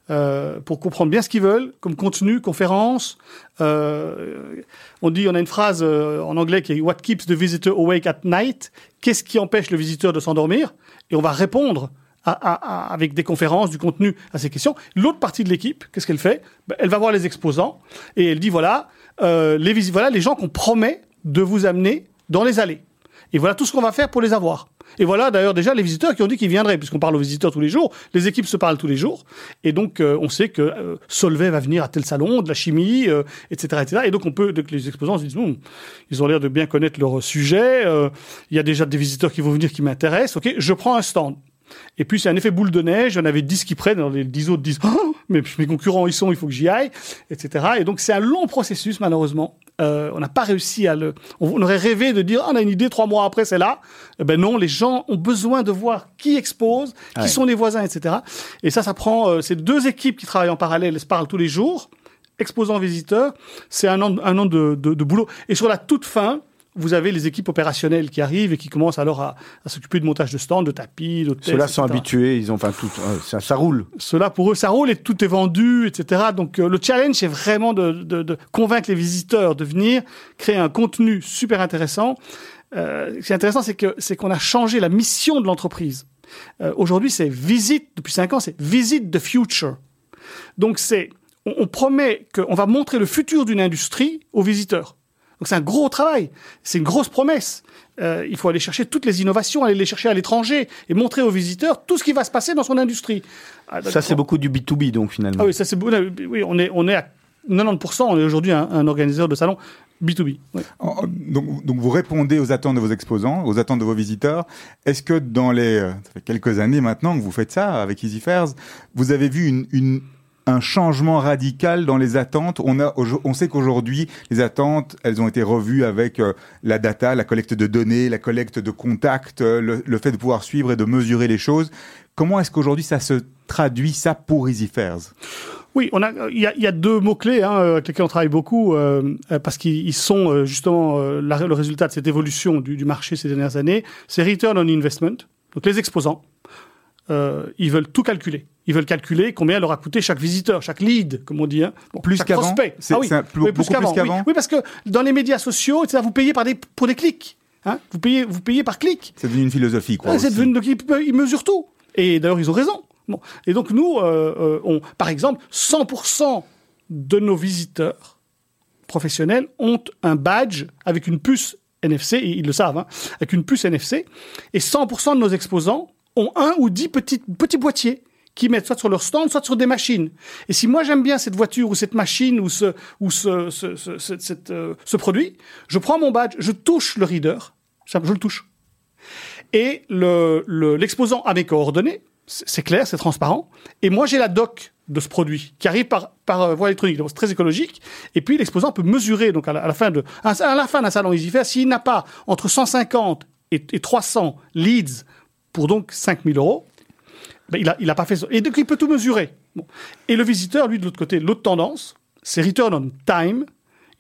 euh, pour comprendre bien ce qu'ils veulent, comme contenu, conférence. Euh, on dit, a une phrase euh, en anglais qui est What keeps the visitor awake at night? Qu'est-ce qui empêche le visiteur de s'endormir? Et on va répondre avec des conférences, du contenu à ces questions. L'autre partie de l'équipe, qu'est-ce qu'elle fait? Ben, Elle va voir les exposants et elle dit voilà, les, voilà les gens qu'on promet de vous amener dans les allées. Et voilà tout ce qu'on va faire pour les avoir. Et voilà d'ailleurs déjà les visiteurs qui ont dit qu'ils viendraient, puisqu'on parle aux visiteurs tous les jours, les équipes se parlent tous les jours, et donc euh, on sait que euh, Solvay va venir à tel salon, de la chimie, euh, etc., etc. Et donc on peut, donc les exposants se disent, ils ont l'air de bien connaître leur sujet, euh, il y a déjà des visiteurs qui vont venir qui m'intéressent, ok, je prends un stand. Et puis c'est un effet boule de neige, il y en avait 10 qui prennent, alors les 10 autres disent oh, mais mes concurrents ils sont, il faut que j'y aille, etc. Et donc c'est un long processus malheureusement. Euh, on n'a pas réussi à le. On aurait rêvé de dire Ah, on a une idée, trois mois après c'est là. Eh ben non, les gens ont besoin de voir qui expose, qui Ouais. sont les voisins, etc. Et ça, ça prend. euh, c'est deux équipes qui travaillent en parallèle, elles se parlent tous les jours. Exposants visiteurs, c'est un an, un an de, de, de boulot. Et sur la toute fin, vous avez les équipes opérationnelles qui arrivent et qui commencent alors à, à s'occuper de montage de stands, de tapis, d'hôtels. Ceux-là sont habitués, ils ont enfin tout. euh, ça, ça roule. Cela pour eux, ça roule et tout est vendu, etc. Donc euh, le challenge, c'est vraiment de, de- de convaincre les visiteurs de venir, créer un contenu super intéressant. Euh, ce qui est intéressant, c'est que c'est qu'on a changé la mission de l'entreprise. Aujourd'hui, c'est visite depuis cinq ans, c'est visite the future. Donc c'est, on, on promet qu'on va montrer le futur d'une industrie aux visiteurs. Donc c'est un gros travail, c'est une grosse promesse. Euh, il faut aller chercher toutes les innovations, aller les chercher à l'étranger et montrer aux visiteurs tout ce qui va se passer dans son industrie. Ah, Ça, c'est beaucoup du B2B, donc finalement. ah oui, ça c'est. Oui, on est, on est à 90%, on est aujourd'hui un, un organisateur de salon B2B. oui. En- Donc, donc vous répondez aux attentes de vos exposants, aux attentes de vos visiteurs. Est-ce que dans les euh, ça fait quelques années maintenant que vous faites ça avec Easy Fairs, vous avez vu une, une- un changement radical dans les attentes On a on sait qu'aujourd'hui les attentes elles ont été revues avec euh, la data, la collecte de données, la collecte de contacts, euh, le, fait de pouvoir suivre et de mesurer les choses. Comment est-ce qu'aujourd'hui ça se traduit ça pour Easy Fairs Oui, il y a, deux mots-clés hein, avec lesquels on travaille beaucoup, euh, parce qu'ils ils sont justement le résultat de cette évolution du, marché ces dernières années. C'est Return on Investment. Donc les exposants, ils veulent tout calculer. Ils veulent calculer combien leur a coûté chaque visiteur, chaque lead, comme on dit. Hein. Bon, Plus qu'avant Ah oui, plus- oui, plus qu'avant Oui. Oui, parce que dans les médias sociaux, etc., vous payez par des, pour des clics. Hein. Vous, payez, vous payez par clic. C'est devenu une philosophie quoi. Ah, c'est aussi. devenu- donc ils, mesurent tout. Et d'ailleurs, ils ont raison. Bon. Et donc, nous, euh, euh, on, par exemple, 100% de nos visiteurs professionnels ont un badge avec une puce NFC, et ils le savent, hein, avec une puce NFC. Et 100% de nos exposants ont un ou dix petits, petits boîtiers qui mettent soit sur leur stand, soit sur des machines. Et si moi j'aime bien cette voiture ou cette machine ou ce, ou ce, ce, ce, ce- euh, produit, je prends mon badge, je touche le reader, je le touche. Et le- le- l'exposant a mes coordonnées, c'est clair, c'est transparent, et moi j'ai la doc de ce produit qui arrive par, par euh, voie électronique, donc c'est très écologique, et puis l'exposant peut mesurer, donc à la, fin de, à la fin d'un salon s'il n'a pas entre 150 et, et 300 leads pour donc 5000 euros, ben, il a, il a pas fait ça. Et donc, il peut tout mesurer. Et le visiteur, lui, de l'autre côté, l'autre tendance, c'est return on time.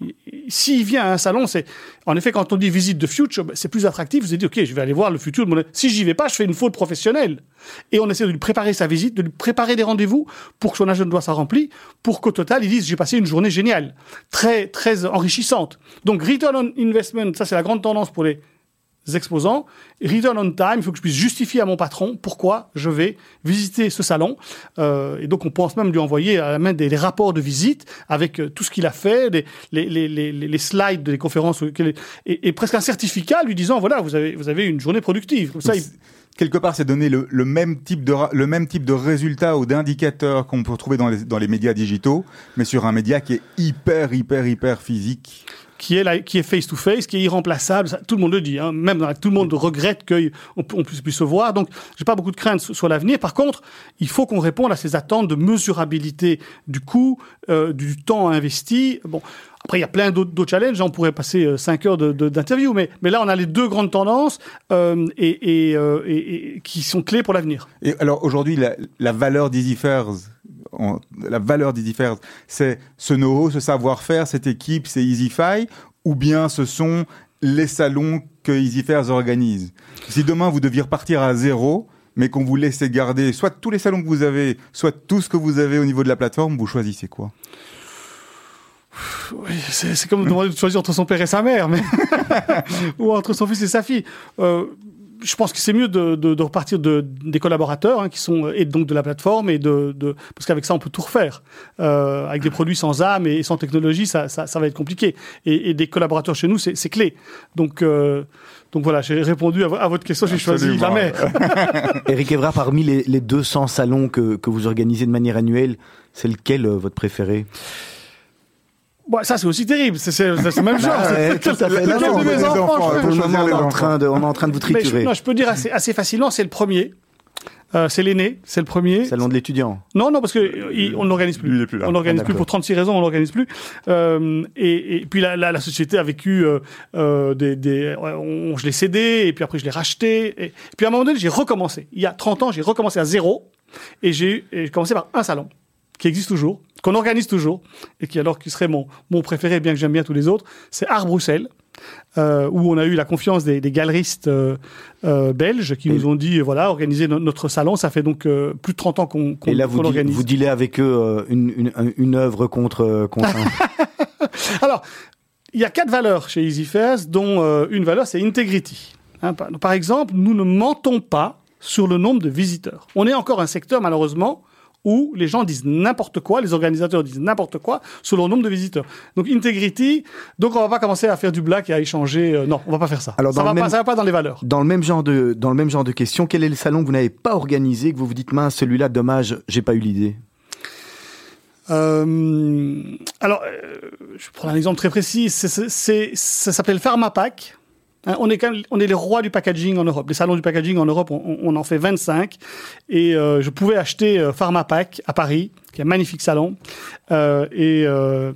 Il- il- S'il vient à un salon, c'est, en effet, quand on dit visite de future, ben, c'est plus attractif. Vous avez dit, OK, je vais aller voir le futur de mon, si j'y vais pas, je fais une faute professionnelle. Et on essaie de lui préparer sa visite, de lui préparer des rendez-vous pour que son agenda soit rempli, pour qu'au total, il dise, j'ai passé une journée géniale. Très, très enrichissante. Donc, return on investment, ça, c'est la grande tendance pour les exposants. Return on time, il faut que je puisse justifier à mon patron pourquoi je vais visiter ce salon. Euh, et donc, on pense même lui envoyer à la main des, des rapports de visite avec euh, tout ce qu'il a fait, les, les, les, les, slides des conférences, et, et presque un certificat lui disant voilà, vous avez, vous avez une journée productive. Comme ça, il- quelque part, c'est donner le, le même type de le même type de résultat ou d'indicateurs qu'on peut retrouver dans les, dans les médias digitaux, mais sur un média qui est hyper hyper hyper physique. Qui est qui est face to face, qui est irremplaçable. Ça, tout le monde le dit. Hein. Même tout le monde regrette qu'on on puisse plus se voir. Donc, j'ai pas beaucoup de craintes sur l'avenir. Par contre, il faut qu'on réponde à ces attentes de mesurabilité du coût, euh, du temps investi. Bon. Après, il y a plein d'autres challenges. On pourrait passer euh, cinq heures d'interview, mais, mais là, on a les deux grandes tendances euh, et, euh, qui sont clés pour l'avenir. Et alors aujourd'hui, la, la valeur d'EasyFairs, en- la valeur d'EasyFairs, c'est ce know-how, ce savoir-faire, cette équipe, c'est EasyFi, ou bien ce sont les salons que EasyFairs organise. Si demain vous deviez repartir à zéro, mais qu'on vous laissait garder soit tous les salons que vous avez, soit tout ce que vous avez au niveau de la plateforme, vous choisissez quoi? Oui, c'est c'est comme demander de choisir entre son père et sa mère, mais [LAUGHS] [LAUGHS] ou entre son fils et sa fille. Euh, je pense que c'est mieux de, de, de repartir de, des collaborateurs hein, qui sont et donc de la plateforme et de, de parce qu'avec ça on peut tout refaire. Euh, avec des produits sans âme et sans technologie, ça, ça, ça va être compliqué. Et, et des collaborateurs chez nous, c'est c'est clé. Donc euh, donc voilà, j'ai répondu à, vo- à votre question. J'ai choisi la mère. Eric [LAUGHS] Evra, parmi les, les 200 salons que, que vous organisez de manière annuelle, c'est lequel euh, votre préféré? Bon, ça c'est aussi terrible. C'est c'est- c'est le même genre. Ah ouais, C'est- tout à fait. moment, on est en train de, on est en train de vous Mais je, triturer. non, je peux dire assez, assez facilement, c'est le premier. Euh, c'est l'aîné, c'est le premier. Salon de l'étudiant. Non, non, parce que euh, il- on n'organise plus. Lui, il est plus là. On n'organise Ah, plus pour 36 raisons, on n'organise plus. Euh, et, et puis la, la, la société a vécu euh, des, on, je l'ai cédé et puis après je l'ai racheté. Et, puis à un moment donné, j'ai recommencé. Il y a 30 ans, j'ai recommencé à zéro et j'ai et j'ai commencé par un salon qui existe toujours, qu'on organise toujours et qui alors qui serait mon mon préféré, bien que j'aime bien tous les autres, c'est Art Bruxelles. Euh, où on a eu la confiance des, des galeristes euh, euh, belges qui Et- nous ont dit voilà organiser no- notre salon ça fait donc plus de 30 ans qu'on qu'on Et là, vous, l'organise vous dealez avec eux une, une, un- une œuvre contre, contre un- [LAUGHS] Alors, il y a quatre valeurs chez EasyFairs, dont une valeur, c'est integrity. Hein, par, par exemple, nous ne mentons pas sur le nombre de visiteurs. On est encore un secteur, malheureusement, où les gens disent n'importe quoi, les organisateurs disent n'importe quoi sur le nombre de visiteurs. Donc, integrity, donc on va pas commencer à faire du black et à échanger. euh, non, on va pas faire ça. Alors, ça, va pas, ça va pas dans les valeurs. Dans le même genre de, dans le même genre de question, quel est le salon que vous n'avez pas organisé, que vous vous dites, mince, celui-là, dommage, j'ai pas eu l'idée? Euh, alors, euh, je prends un exemple très précis. Ça s'appelle PharmaPack. Hein, on, est on est les rois du packaging en Europe. Les salons du packaging en Europe, on, en fait 25. Et euh, je pouvais acheter euh, PharmaPack à Paris, qui est un magnifique salon. Euh, et, euh,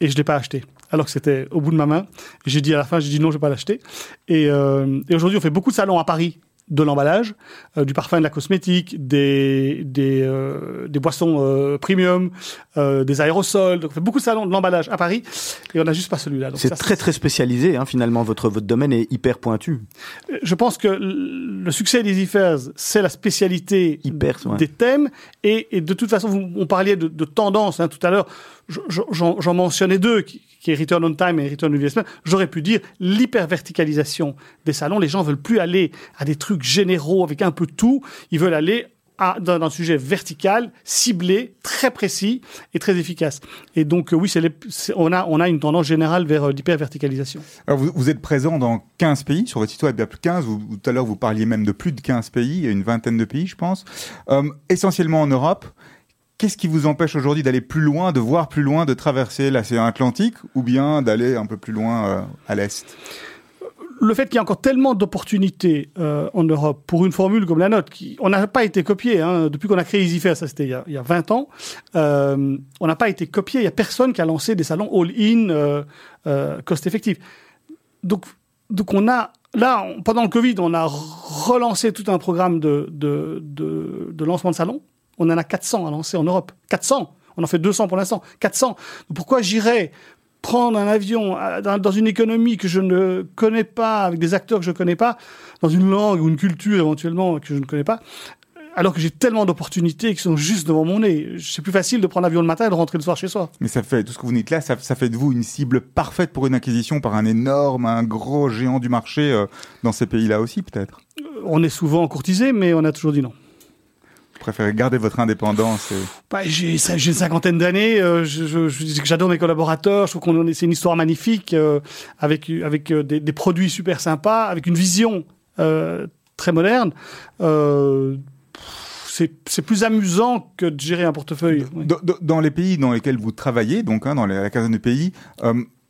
et je ne l'ai pas acheté. Alors que c'était au bout de ma main. J'ai dit à la fin, j'ai dit non, je ne vais pas l'acheter. Et, et aujourd'hui, on fait beaucoup de salons à Paris de l'emballage, euh, du parfum, de la cosmétique, des, des, euh, des boissons euh, premium, euh, des aérosols. Donc, on fait beaucoup de salons de l'emballage à Paris et on n'a juste pas celui-là. C'est très très spécialisé, hein, finalement, votre, votre domaine est hyper pointu. Je pense que le succès des Affairs, c'est la spécialité Hyper, ouais. des thèmes. Et, et de toute façon, vous, on parlait de, de tendance hein, tout à l'heure. Je- je- J'en mentionnais deux, qui, est Return on Time et Return on Investment. J'aurais pu dire l'hyper-verticalisation des salons. Les gens veulent plus aller à des trucs généraux avec un peu tout. Ils veulent aller à, dans, un sujet vertical, ciblé, très précis et très efficace. Et donc, euh, oui, on, a, une tendance générale vers euh, l'hyper-verticalisation. Alors, vous, êtes présent dans 15 pays, sur votre site web, il y a plus de 15. Vous, vous- tout à l'heure, vous parliez même de plus de 15 pays, il y a une vingtaine de pays, je pense. Euh, essentiellement en Europe. Qu'est-ce qui vous empêche aujourd'hui d'aller plus loin, de voir plus loin, de traverser l'océan Atlantique, ou bien d'aller un peu plus loin euh, à l'Est? Le fait qu'il y a encore tellement d'opportunités euh, en Europe pour une formule comme la nôtre, on n'a pas été copié hein, depuis qu'on a créé EasyFair, ça c'était il, y a- il y a 20 ans, euh, on n'a pas été copié, il n'y a personne qui a lancé des salons all-in, euh, cost-effectifs. Donc, donc on a, là, pendant le Covid, on a relancé tout un programme de, de, de, de lancement de salons. On en a 400 à lancer en Europe. 400 On en fait 200 pour l'instant. 400 Donc Pourquoi j'irais prendre un avion à- dans, dans une économie que je ne connais pas, avec des acteurs que je ne connais pas, dans une langue ou une culture éventuellement que je ne connais pas, alors que j'ai tellement d'opportunités qui sont juste devant mon nez. C'est plus facile de prendre l'avion le matin et de rentrer le soir chez soi. Mais ça fait, tout ce que vous dites là, ça, ça fait de vous une cible parfaite pour une acquisition par un énorme, un gros géant du marché euh, dans ces pays-là aussi, peut-être? On est souvent courtisé, mais on a toujours dit non. Vous préférez garder votre indépendance et... Bah, j'ai une cinquantaine d'années. euh, j'adore mes collaborateurs. Je trouve qu'on est- c'est une histoire magnifique euh, avec avec euh, des, des produits super sympas, avec une vision euh, très moderne. C'est plus amusant que de gérer un portefeuille. oui. Dans, les pays dans lesquels vous travaillez, donc hein, dans les, la quinzaine de pays,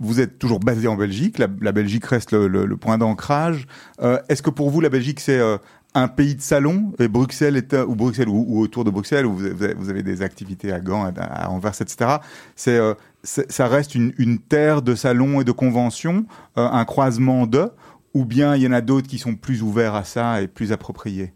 vous êtes toujours basé en Belgique. La, la Belgique reste le, le- le point d'ancrage. Euh, Est-ce que pour vous, la Belgique, c'est euh, un pays de salon Bruxelles ou Bruxelles ou, ou autour de Bruxelles où vous avez, des activités à Gand, à, Anvers, etc. Euh, c'est- ça reste une, terre de salons et de conventions, euh, un croisement de, ou bien il y en a d'autres qui sont plus ouverts à ça et plus appropriés?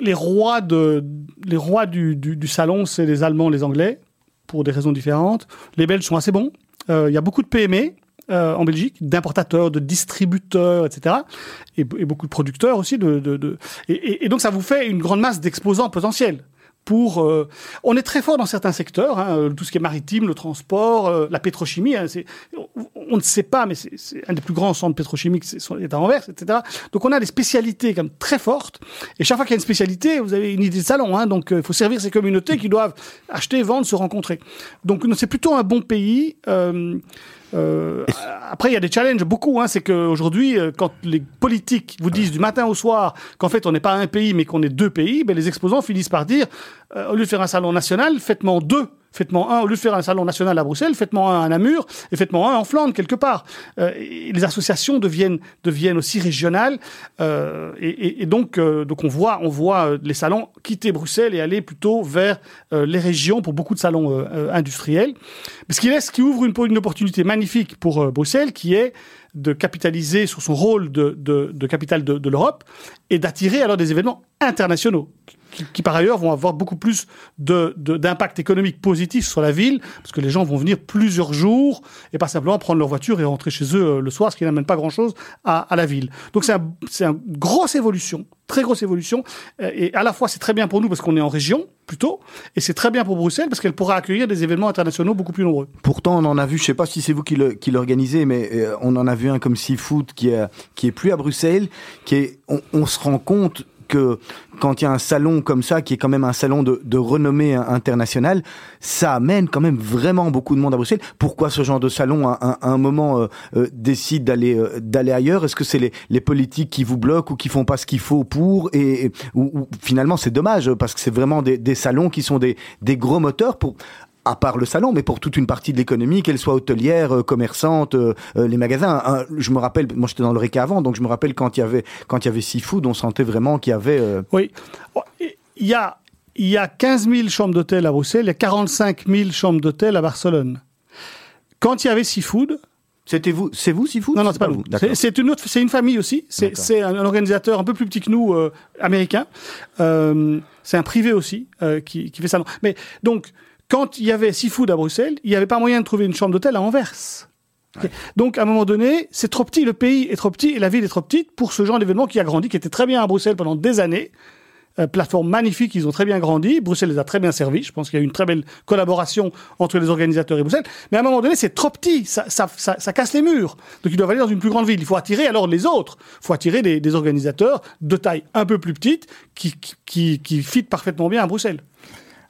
Les rois, de, les rois du salon, c'est les Allemands, les Anglais, pour des raisons différentes. Les Belges sont assez bons. Euh, Il y a beaucoup de PME euh, en Belgique, d'importateurs, de distributeurs, etc. Et, beaucoup de producteurs aussi. De, et, donc, ça vous fait une grande masse d'exposants potentiels. Pour, euh, on est très fort dans certains secteurs, hein, euh, tout ce qui est maritime, le transport, la pétrochimie. hein, on, ne sait pas, mais c'est un des plus grands centres pétrochimiques est à Anvers, etc. Donc on a des spécialités comme très fortes. Et chaque fois qu'il y a une spécialité, vous avez une idée de salon. Hein, donc il faut servir ces communautés qui doivent acheter, vendre, se rencontrer. Donc c'est plutôt un bon pays. Euh, après, il y a des challenges, beaucoup. Hein, c'est qu'aujourd'hui, euh, quand les politiques vous disent du matin au soir qu'en fait on n'est pas un pays mais qu'on est deux pays, ben, les exposants finissent par dire euh, au lieu de faire un salon national, faites-moi deux. Faites-moi un, au lieu de faire un salon national à Bruxelles, faites-moi un à Namur et faites-moi un en Flandre quelque part. Euh, les associations deviennent, aussi régionales euh, et, donc, euh, on voit, euh, les salons quitter Bruxelles et aller plutôt vers les régions pour beaucoup de salons industriels. Ce qui ouvre une, opportunité magnifique pour Bruxelles, qui est de capitaliser sur son rôle de capitale de, de l'Europe et d'attirer alors des événements internationaux qui, par ailleurs vont avoir beaucoup plus d'impact économique positif sur la ville parce que les gens vont venir plusieurs jours et pas simplement prendre leur voiture et rentrer chez eux euh, le soir, ce qui n'amène pas grand-chose à, la ville. Donc c'est un, c'est une grosse évolution, très grosse évolution Euh, et à la fois c'est très bien pour nous parce qu'on est en région plutôt et c'est très bien pour Bruxelles parce qu'elle pourra accueillir des événements internationaux beaucoup plus nombreux. Pourtant, on en a vu, je sais pas si c'est vous qui l'organisez, mais euh, on en a vu un comme Seafood qui qui est plus à Bruxelles, qui est, on se rend compte que quand il y a un salon comme ça, qui est quand même un salon de, de renommée internationale, ça amène quand même vraiment beaucoup de monde à Bruxelles. Pourquoi ce genre de salon, à, un- moment, euh, euh, décide d'aller euh, d'aller ailleurs? Est-ce que c'est les, les politiques qui vous bloquent ou qui font pas ce qu'il faut pour et, ou finalement c'est dommage parce que c'est vraiment des, des salons qui sont des, des gros moteurs pour à part le salon, mais pour toute une partie de l'économie, qu'elle soit hôtelière, euh, commerçante, euh, euh, les magasins. Hein, je me rappelle, moi j'étais dans le RECA avant, donc je me rappelle quand il y avait quand il y avait Seafood, on sentait vraiment qu'il y avait. Oui. Il y a, il y a 15 000 chambres d'hôtel à Bruxelles, il y a 45 000 chambres d'hôtel à Barcelone. Quand il y avait Seafood, C'était vous, c'est vous Seafood? Non, non, c'est pas vous. nous. D'accord. C'est- une autre, c'est une famille aussi. C'est un, un organisateur un peu plus petit que nous, américain. C'est un privé aussi qui, qui fait ça. Mais donc, quand il y avait Seafood à Bruxelles, il n'y avait pas moyen de trouver une chambre d'hôtel à Anvers. Donc, à un moment donné, c'est trop petit, le pays est trop petit et la ville est trop petite pour ce genre d'événement qui a grandi, qui était très bien à Bruxelles pendant des années. Euh, plateforme magnifique, ils ont très bien grandi. Bruxelles les a très bien servis. Je pense qu'il y a eu une très belle collaboration entre les organisateurs et Bruxelles. Mais à un moment donné, c'est trop petit. Ça, ça, ça, ça casse les murs. Donc ils doivent aller dans une plus grande ville. Il faut attirer alors les autres. Il faut attirer des, des organisateurs de taille un peu plus petite qui, qui, qui, qui fit parfaitement bien à Bruxelles.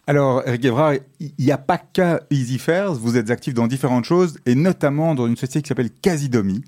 Alors, Eric Evrard, il n'y a pas qu'à Easy Fairs, vous êtes actif dans différentes choses, et notamment dans une société qui s'appelle Casidomi.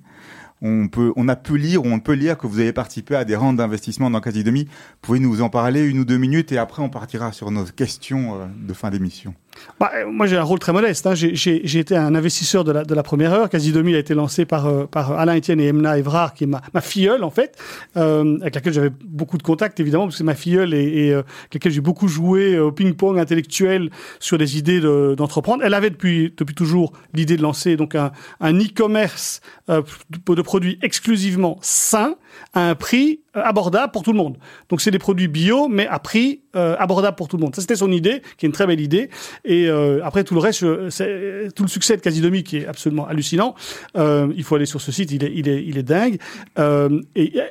On, peut, on a pu lire, on peut lire que vous avez participé à des rangs d'investissement dans Casidomi. Pouvez nous en parler une ou deux minutes, et après on partira sur nos questions euh, de fin d'émission. Bah, euh, moi, j'ai un rôle très modeste. Hein. J'ai- été un investisseur de la, de la première heure. Casidomi a été lancé par, euh, par Alain Etienne et Emna Evrard, qui est ma, ma filleule, en fait, euh, avec laquelle j'avais beaucoup de contacts, évidemment, parce que c'est ma filleule et, et euh, avec laquelle j'ai beaucoup joué euh, au ping-pong intellectuel sur des idées de- d'entreprendre. Elle avait depuis, depuis toujours l'idée de lancer donc un, un e-commerce de, produits exclusivement sains à un prix abordable pour tout le monde. Donc, c'est des produits bio, mais à prix euh, abordable pour tout le monde. Ça, c'était son idée, qui est une très belle idée. Et euh, après, tout le reste, c'est- tout le succès de Casidomi, qui est absolument hallucinant. Euh, il faut aller sur ce site, il est, il est, il est dingue. Euh, et euh,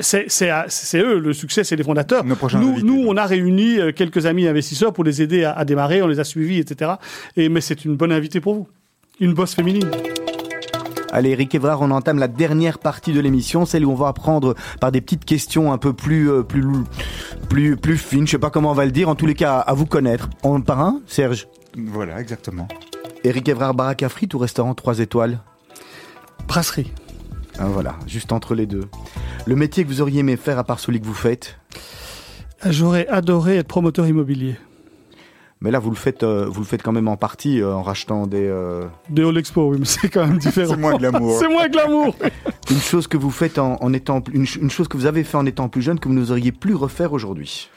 c'est eux, le succès, c'est les fondateurs. Nos Nous, invités, nous, on a réuni euh, quelques amis investisseurs pour les aider à, à démarrer, on les a suivis, etc. Et, mais c'est une bonne invitée pour vous. Une bosse féminine. Allez, Eric Evrard, on entame la dernière partie de l'émission, celle où on va apprendre par des petites questions un peu plus, euh, plus, plus, plus fines. Je sais pas comment on va le dire. En tous les cas, à vous connaître. En par un, Serge. Voilà, exactement. Eric Evrard, baraque à frites ou restaurant 3 étoiles Brasserie. Ah, Voilà, juste entre les deux. Le métier que vous auriez aimé faire à part celui que vous faites? J'aurais adoré être promoteur immobilier. Mais là, vous le faites, euh, vous le faites quand même en partie euh, en rachetant des. euh, De All Expo, oui, mais c'est quand même différent. C'est moins glamour. [LAUGHS] c'est moins glamour. Une chose que vous faites en, en étant, une, une chose que vous avez fait en étant plus jeune que vous n'oseriez plus refaire aujourd'hui.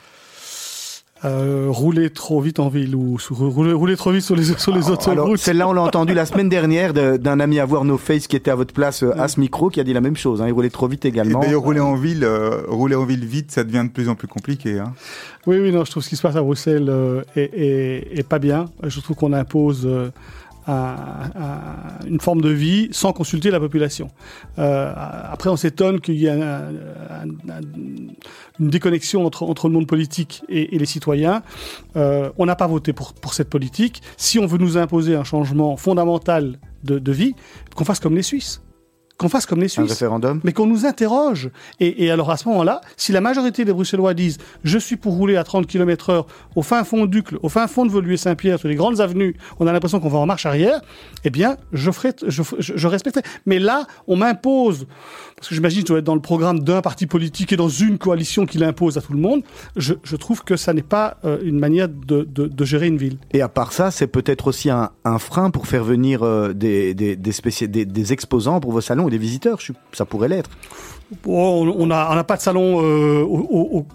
Euh, rouler trop vite en ville ou sur- rouler, rouler trop vite sur les, sur les Alors, autoroutes. [LAUGHS] celle-là, on l'a entendu la semaine dernière de- d'un ami à voir No Face qui était à votre place euh, à ce micro, qui a dit la même chose. Hein, il roulait trop vite Et également. d'ailleurs, rouler en ville, euh, rouler en ville vite, ça devient de plus en plus compliqué. Hein. Oui, oui, non, je trouve ce qui se passe à Bruxelles euh, est, est- est pas bien. Je trouve qu'on impose un- un- une forme de vie sans consulter la population. Euh, après, on s'étonne qu'il y ait un- un- un- une déconnexion entre, entre le monde politique et, et les citoyens. Euh, on n'a pas voté pour, pour cette politique. Si on veut nous imposer un changement fondamental de, de vie, qu'on fasse comme les Suisses. Qu'on fasse comme les Un Suisses référendum mais qu'on nous interroge. Et, et alors à ce moment-là, si la majorité des Bruxellois disent je suis pour rouler à 30 km heure au fin fond d'Ucle, au fin fond de Voluer-Saint-Pierre, sur les grandes avenues, on a l'impression qu'on va en marche arrière, eh bien, je, ferai, je, je, je respecterai. Mais là, on m'impose, parce que j'imagine que je dois être dans le programme d'un parti politique et dans une coalition qui l'impose à tout le monde, je, je trouve que ça n'est pas euh, une manière de, de, de gérer une ville. Et à part ça, c'est peut-être aussi un, un frein pour faire venir euh, des, des, des, spéci- des, des exposants pour vos salons ou des visiteurs. Je- Ça pourrait l'être. Bon, on n'a on n'a pas de salon euh, au,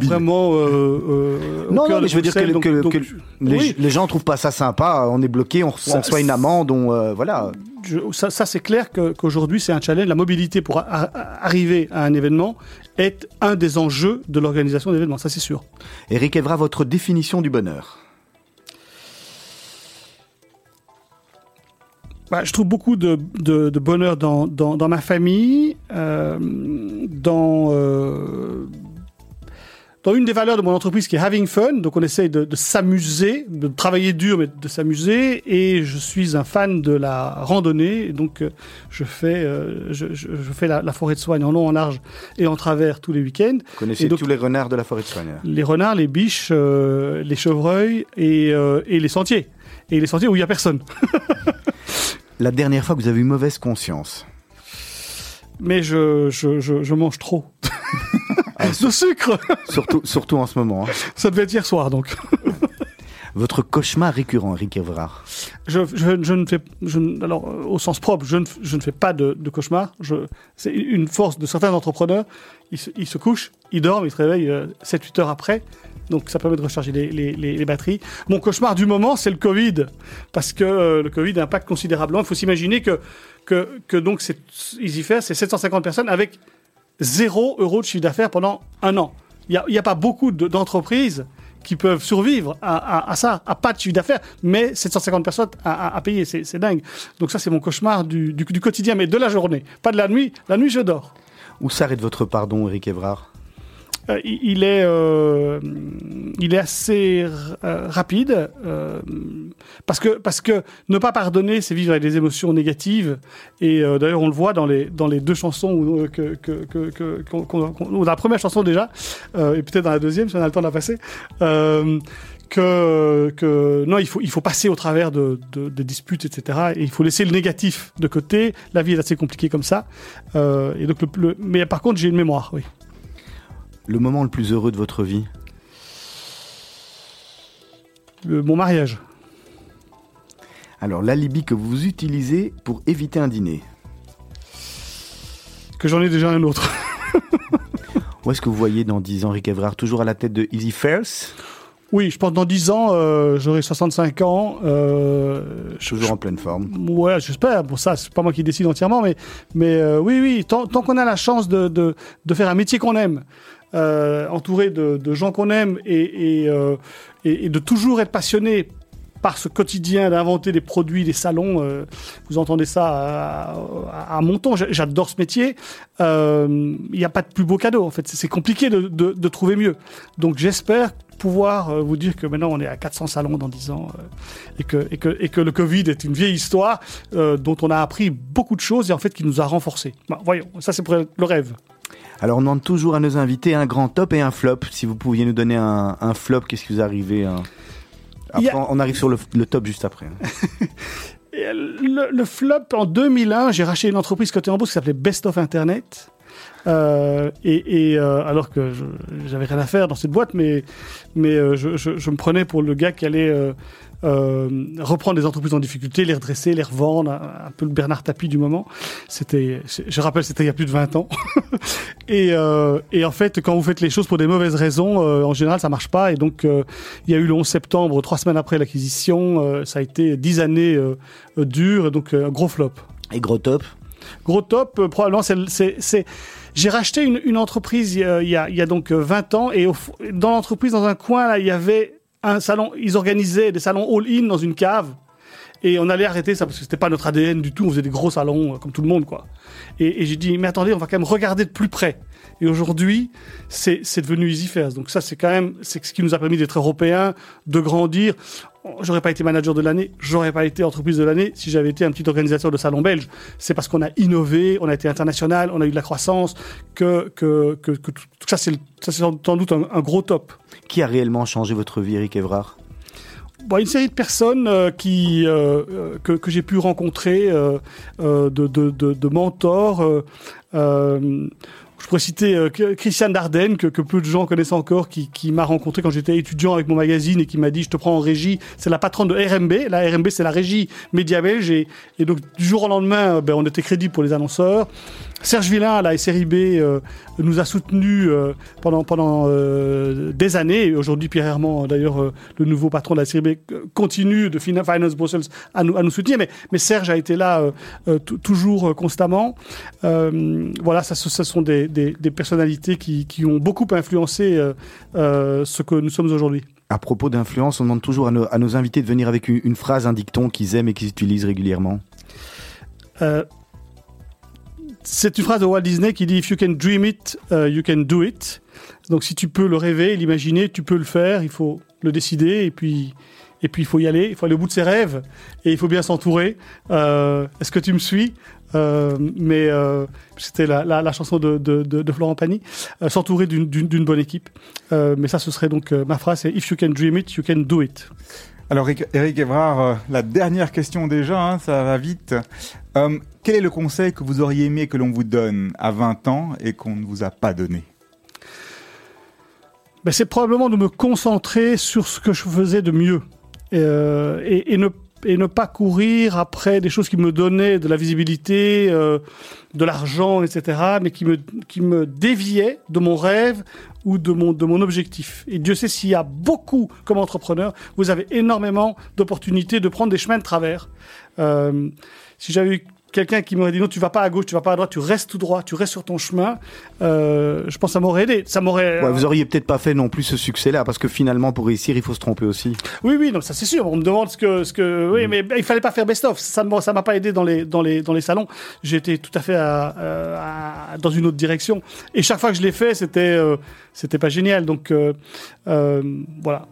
vraiment. Euh, euh, au Non, non, mais je veux dire que, Bruxelles, donc- que- donc, que les, oui. les gens trouvent pas ça sympa. On est bloqué, on, reçoit- Ça- on reçoit une amende, on, euh, voilà. je- ça, ça, c'est clair qu'aujourd'hui c'est un challenge. La mobilité pour a- a- arriver à un événement est un des enjeux de l'organisation d'événements, ça c'est sûr. Eric Evra, votre définition du bonheur? Bah, je trouve beaucoup de, de- de bonheur dans, dans, dans ma famille, euh, dans, euh, dans une des valeurs de mon entreprise qui est having fun. Donc on essaye de, de s'amuser, de travailler dur, mais de s'amuser. Et je suis un fan de la randonnée. Et donc euh, je fais, je, je- je fais la, la forêt de soigne en long, en large et en travers tous les week-ends. Vous connaissez donc- tous les renards de la forêt de Soigne. Les renards, les biches, les chevreuils et, et les sentiers. Et les sentiers où il n'y a personne. [LAUGHS] La dernière fois que vous avez eu mauvaise conscience. Mais je, je, je, je mange trop. [LAUGHS] de sucre Surtout, surtout en ce moment. hein. Ça devait être hier soir, donc. [LAUGHS] Votre cauchemar récurrent, Eric Evra. Je, je, je ne fais, je, alors, euh, au sens propre, je ne, je ne fais pas de, de cauchemar. C'est une force de certains entrepreneurs. Ils se, ils se couchent, ils dorment, ils se réveillent 7-8 heures après. Donc, ça permet de recharger les, batteries. Mon cauchemar du moment, c'est le Covid. Parce que euh, le Covid impacte considérablement. Il faut s'imaginer que, que, que donc, EasyFair, c'est 750 personnes avec 0 euros de chiffre d'affaires pendant un an. Il n'y a, pas beaucoup de- d'entreprises qui peuvent survivre à, ça, à pas de chiffre d'affaires, mais 750 personnes à, payer, c'est dingue. Donc ça, c'est mon cauchemar du, du, du quotidien, mais de la journée, pas de la nuit. La nuit, je dors. Où s'arrête votre pardon, Eric Evrard? Euh, il est, euh, il est assez euh, rapide parce que parce que ne pas pardonner, c'est vivre avec des émotions négatives. Et d'ailleurs, on le voit dans les dans les deux chansons que, que, que, dans la première chanson déjà, et peut-être dans la deuxième, si on a le temps de la passer. Que, que non, il faut, il faut passer au travers de, de, de disputes, etc. Et il faut laisser le négatif de côté. La vie est assez compliquée comme ça. Et donc le- mais par contre, j'ai une mémoire, oui. Le moment le plus heureux de votre vie Le- mon mariage. Alors, l'alibi que vous utilisez pour éviter un dîner. que j'en ai déjà un autre. [LAUGHS] Où est-ce que vous voyez dans 10 ans Eric Evrard? Toujours à la tête de Easy Fairs Oui, je pense que dans 10 ans, euh, j'aurai 65 ans. Euh, je- Toujours en pleine forme. Ouais, j'espère. Bon, ça, c'est pas moi qui décide entièrement, mais, mais euh, oui, oui, tant, tant qu'on a la chance de, de, de faire un métier qu'on aime, euh, entouré de, gens qu'on aime euh, et, de toujours être passionné par ce quotidien d'inventer des produits, des salons. euh, vous entendez ça à, mon. J'a- J'adore ce métier. Il n'y a pas de plus beau cadeau. En fait, c'est compliqué de, trouver mieux. Donc, j'espère pouvoir vous dire que maintenant on est à 400 salons dans 10 ans et, que, le Covid est une vieille histoire dont on a appris beaucoup de choses et en fait qui nous a renforcés. Voyons, ça c'est pour le rêve. Alors, on demande toujours à nos invités un grand top et un flop. Si vous pouviez nous donner un, un flop, qu'est-ce qui vous arrivez Après, a- on arrive sur le, le top juste après. hein. [LAUGHS] Le, le flop, en 2001, j'ai racheté une entreprise cotée en bourse qui s'appelait Best of Internet. Euh, et et, euh, alors que j'avais rien à faire dans cette boîte, mais mais euh, je, je, je me prenais pour le gars qui allait reprendre des entreprises en difficulté, les redresser, les revendre, un, un peu le Bernard Tapie du moment. C'était, je, rappelle, c'était il y a plus de 20 ans. [LAUGHS] et, euh, et en fait, quand vous faites les choses pour des mauvaises raisons, euh, en général, ça marche pas. Et donc, euh, il y a eu le 11 septembre, trois semaines après l'acquisition, euh, ça a été dix années euh, euh, dures, et donc euh, un gros flop. Et gros top. Gros top, euh, probablement, c'est, j'ai racheté une, une entreprise euh, il y, a, il y a donc euh, 20 ans et au dans l'entreprise, dans un coin, là, il y avait un salon, ils organisaient des salons all-in dans une cave et on allait arrêter ça parce que c'était pas notre ADN du tout, on faisait des gros salons euh, comme tout le monde, quoi. Et, j'ai dit, mais attendez, on va quand même regarder de plus près. Et aujourd'hui, c'est, devenu EasyFairs. Donc ça, c'est quand même, c'est ce qui nous a permis d'être européens, de grandir. J'aurais pas été manager de l'année, j'aurais pas été entreprise de l'année si j'avais été un petit organisateur de salon belge. C'est parce qu'on a innové, on a été international, on a eu de la croissance, que, que, que, que tout ça, c'est, le- ça, c'est sans doute un, un gros top. Qui a réellement changé votre vie, Eric Evrard? Bon, une série de personnes euh, qui euh, euh, que, que j'ai pu rencontrer, euh, euh, de, de, de, de mentors. Je pourrais citer euh, Christiane Dardenne, que, peu de gens connaissent encore, qui, m'a rencontré quand j'étais étudiant avec mon magazine et qui m'a dit je te prends en régie. C'est la patronne de RMB. La RMB, c'est la régie média belge. Et, donc, du jour au lendemain, euh, ben, on était crédible pour les annonceurs. Serge Villain, à la SRIB, euh, nous a soutenus euh, pendant, pendant euh, des années. Et aujourd'hui, Pierre Herman, d'ailleurs, euh, le nouveau patron de la SRIB, continue de Fin- Finance Brussels à nous, à nous soutenir. Mais, mais Serge a été là tou- toujours constamment. Voilà, ça, ce, sont des, des, des personnalités qui, qui ont beaucoup influencé ce que nous sommes aujourd'hui. À propos d'influence, on demande toujours à nos, à nos invités de venir avec une, une phrase, un dicton qu'ils aiment et qu'ils utilisent régulièrement. Euh, c'est une phrase de Walt Disney qui dit If you can dream it, uh, you can do it. Donc si tu peux le rêver, l'imaginer, tu peux le faire. Il faut le décider et puis et puis il faut y aller. Il faut aller au bout de ses rêves et il faut bien s'entourer. Euh, Est-ce que tu me suis? Euh, Mais euh, c'était la, la, chanson de, de, de, de Florent Pagny. S'entourer d'une- bonne équipe. Mais ça, ce serait donc ma phrase c'est If you can dream it, you can do it. Alors, Eric- Evrard, euh, la dernière question déjà, hein, ça va vite. Euh, quel est le conseil que vous auriez aimé que l'on vous donne à 20 ans et qu'on ne vous a pas donné? Ben, c'est probablement de me concentrer sur ce que je faisais de mieux Euh, et, et ne et ne pas courir après des choses qui me donnaient de la visibilité, euh, de l'argent, etc., mais qui me, qui me déviaient de mon rêve ou de mon, de mon objectif. Et Dieu sait s'il y a beaucoup, comme entrepreneur, vous avez énormément d'opportunités de prendre des chemins de travers. Euh, si j'avais eu quelqu'un qui m'aurait dit non, tu vas pas à gauche, tu vas pas à droite, tu restes tout droit, tu restes sur ton chemin, euh, je pense que ça m'aurait aidé. Ça m'aurait. Ouais, vous auriez peut-être pas fait non plus ce succès-là, parce que finalement, pour réussir, il faut se tromper aussi. Oui, oui, non, ça c'est sûr. On me demande ce que, ce que, oui, mais il fallait pas faire best-of. Ça, ça m'a pas aidé dans les, dans les, dans les salons. J'étais tout à fait à, euh, à- dans une autre direction. Et chaque fois que je l'ai fait, c'était, euh, c'était pas génial. Donc, euh, euh, voilà.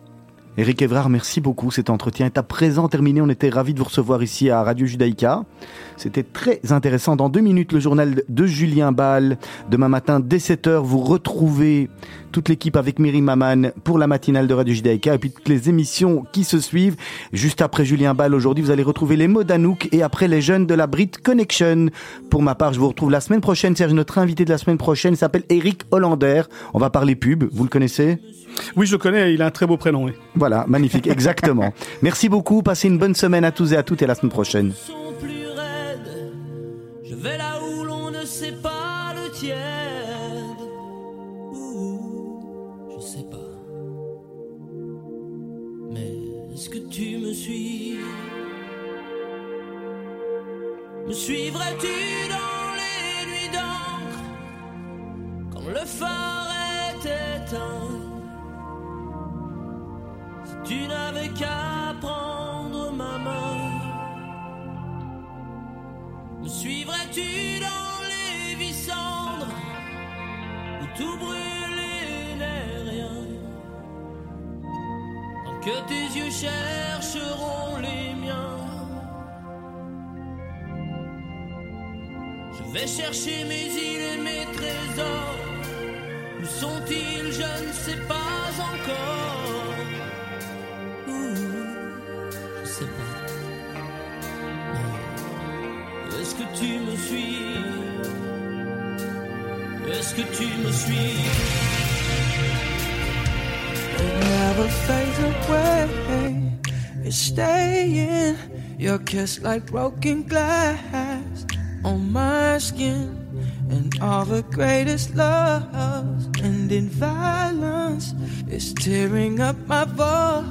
Eric Evrard, merci beaucoup. Cet entretien est à présent terminé. On était ravis de vous recevoir ici à Radio Judaïka. C'était très intéressant. Dans deux minutes, le journal de Julien Ball. Demain matin, dès 7h, vous retrouvez toute l'équipe avec Myri Maman pour la matinale de Radio Judaïka et puis toutes les émissions qui se suivent. Juste après Julien Ball, aujourd'hui, vous allez retrouver les mots d'Anouk et après les jeunes de la Brit Connection. Pour ma part, je vous retrouve la semaine prochaine. Serge, notre invité de la semaine prochaine s'appelle Eric Hollander. On va parler pub. Vous le connaissez? Oui, je le connais. Il a un très beau prénom. Oui. Voilà, magnifique, exactement. [LAUGHS] Merci beaucoup, passez une bonne semaine à tous et à toutes et à la semaine prochaine. Je vais là où l'on ne sait pas le tiède. Ouh, je sais pas. Mais est-ce que tu me suis? Me suivrais-tu dans les nuits d'encre? Quand le phare est éteint? Si tu n'avais qu'à prendre ma main me suivrais-tu dans les vies cendres où tout brûle et n'est rien? Tant que tes yeux chercheront les miens Je vais chercher mes îles et mes trésors. Où sont-ils? Je ne sais pas encore est-ce que tu me suis Est-ce que tu me suis It never fades away. It's staying. Your kiss like broken glass on my skin. And all the greatest loves end in violence. It's tearing up my voice.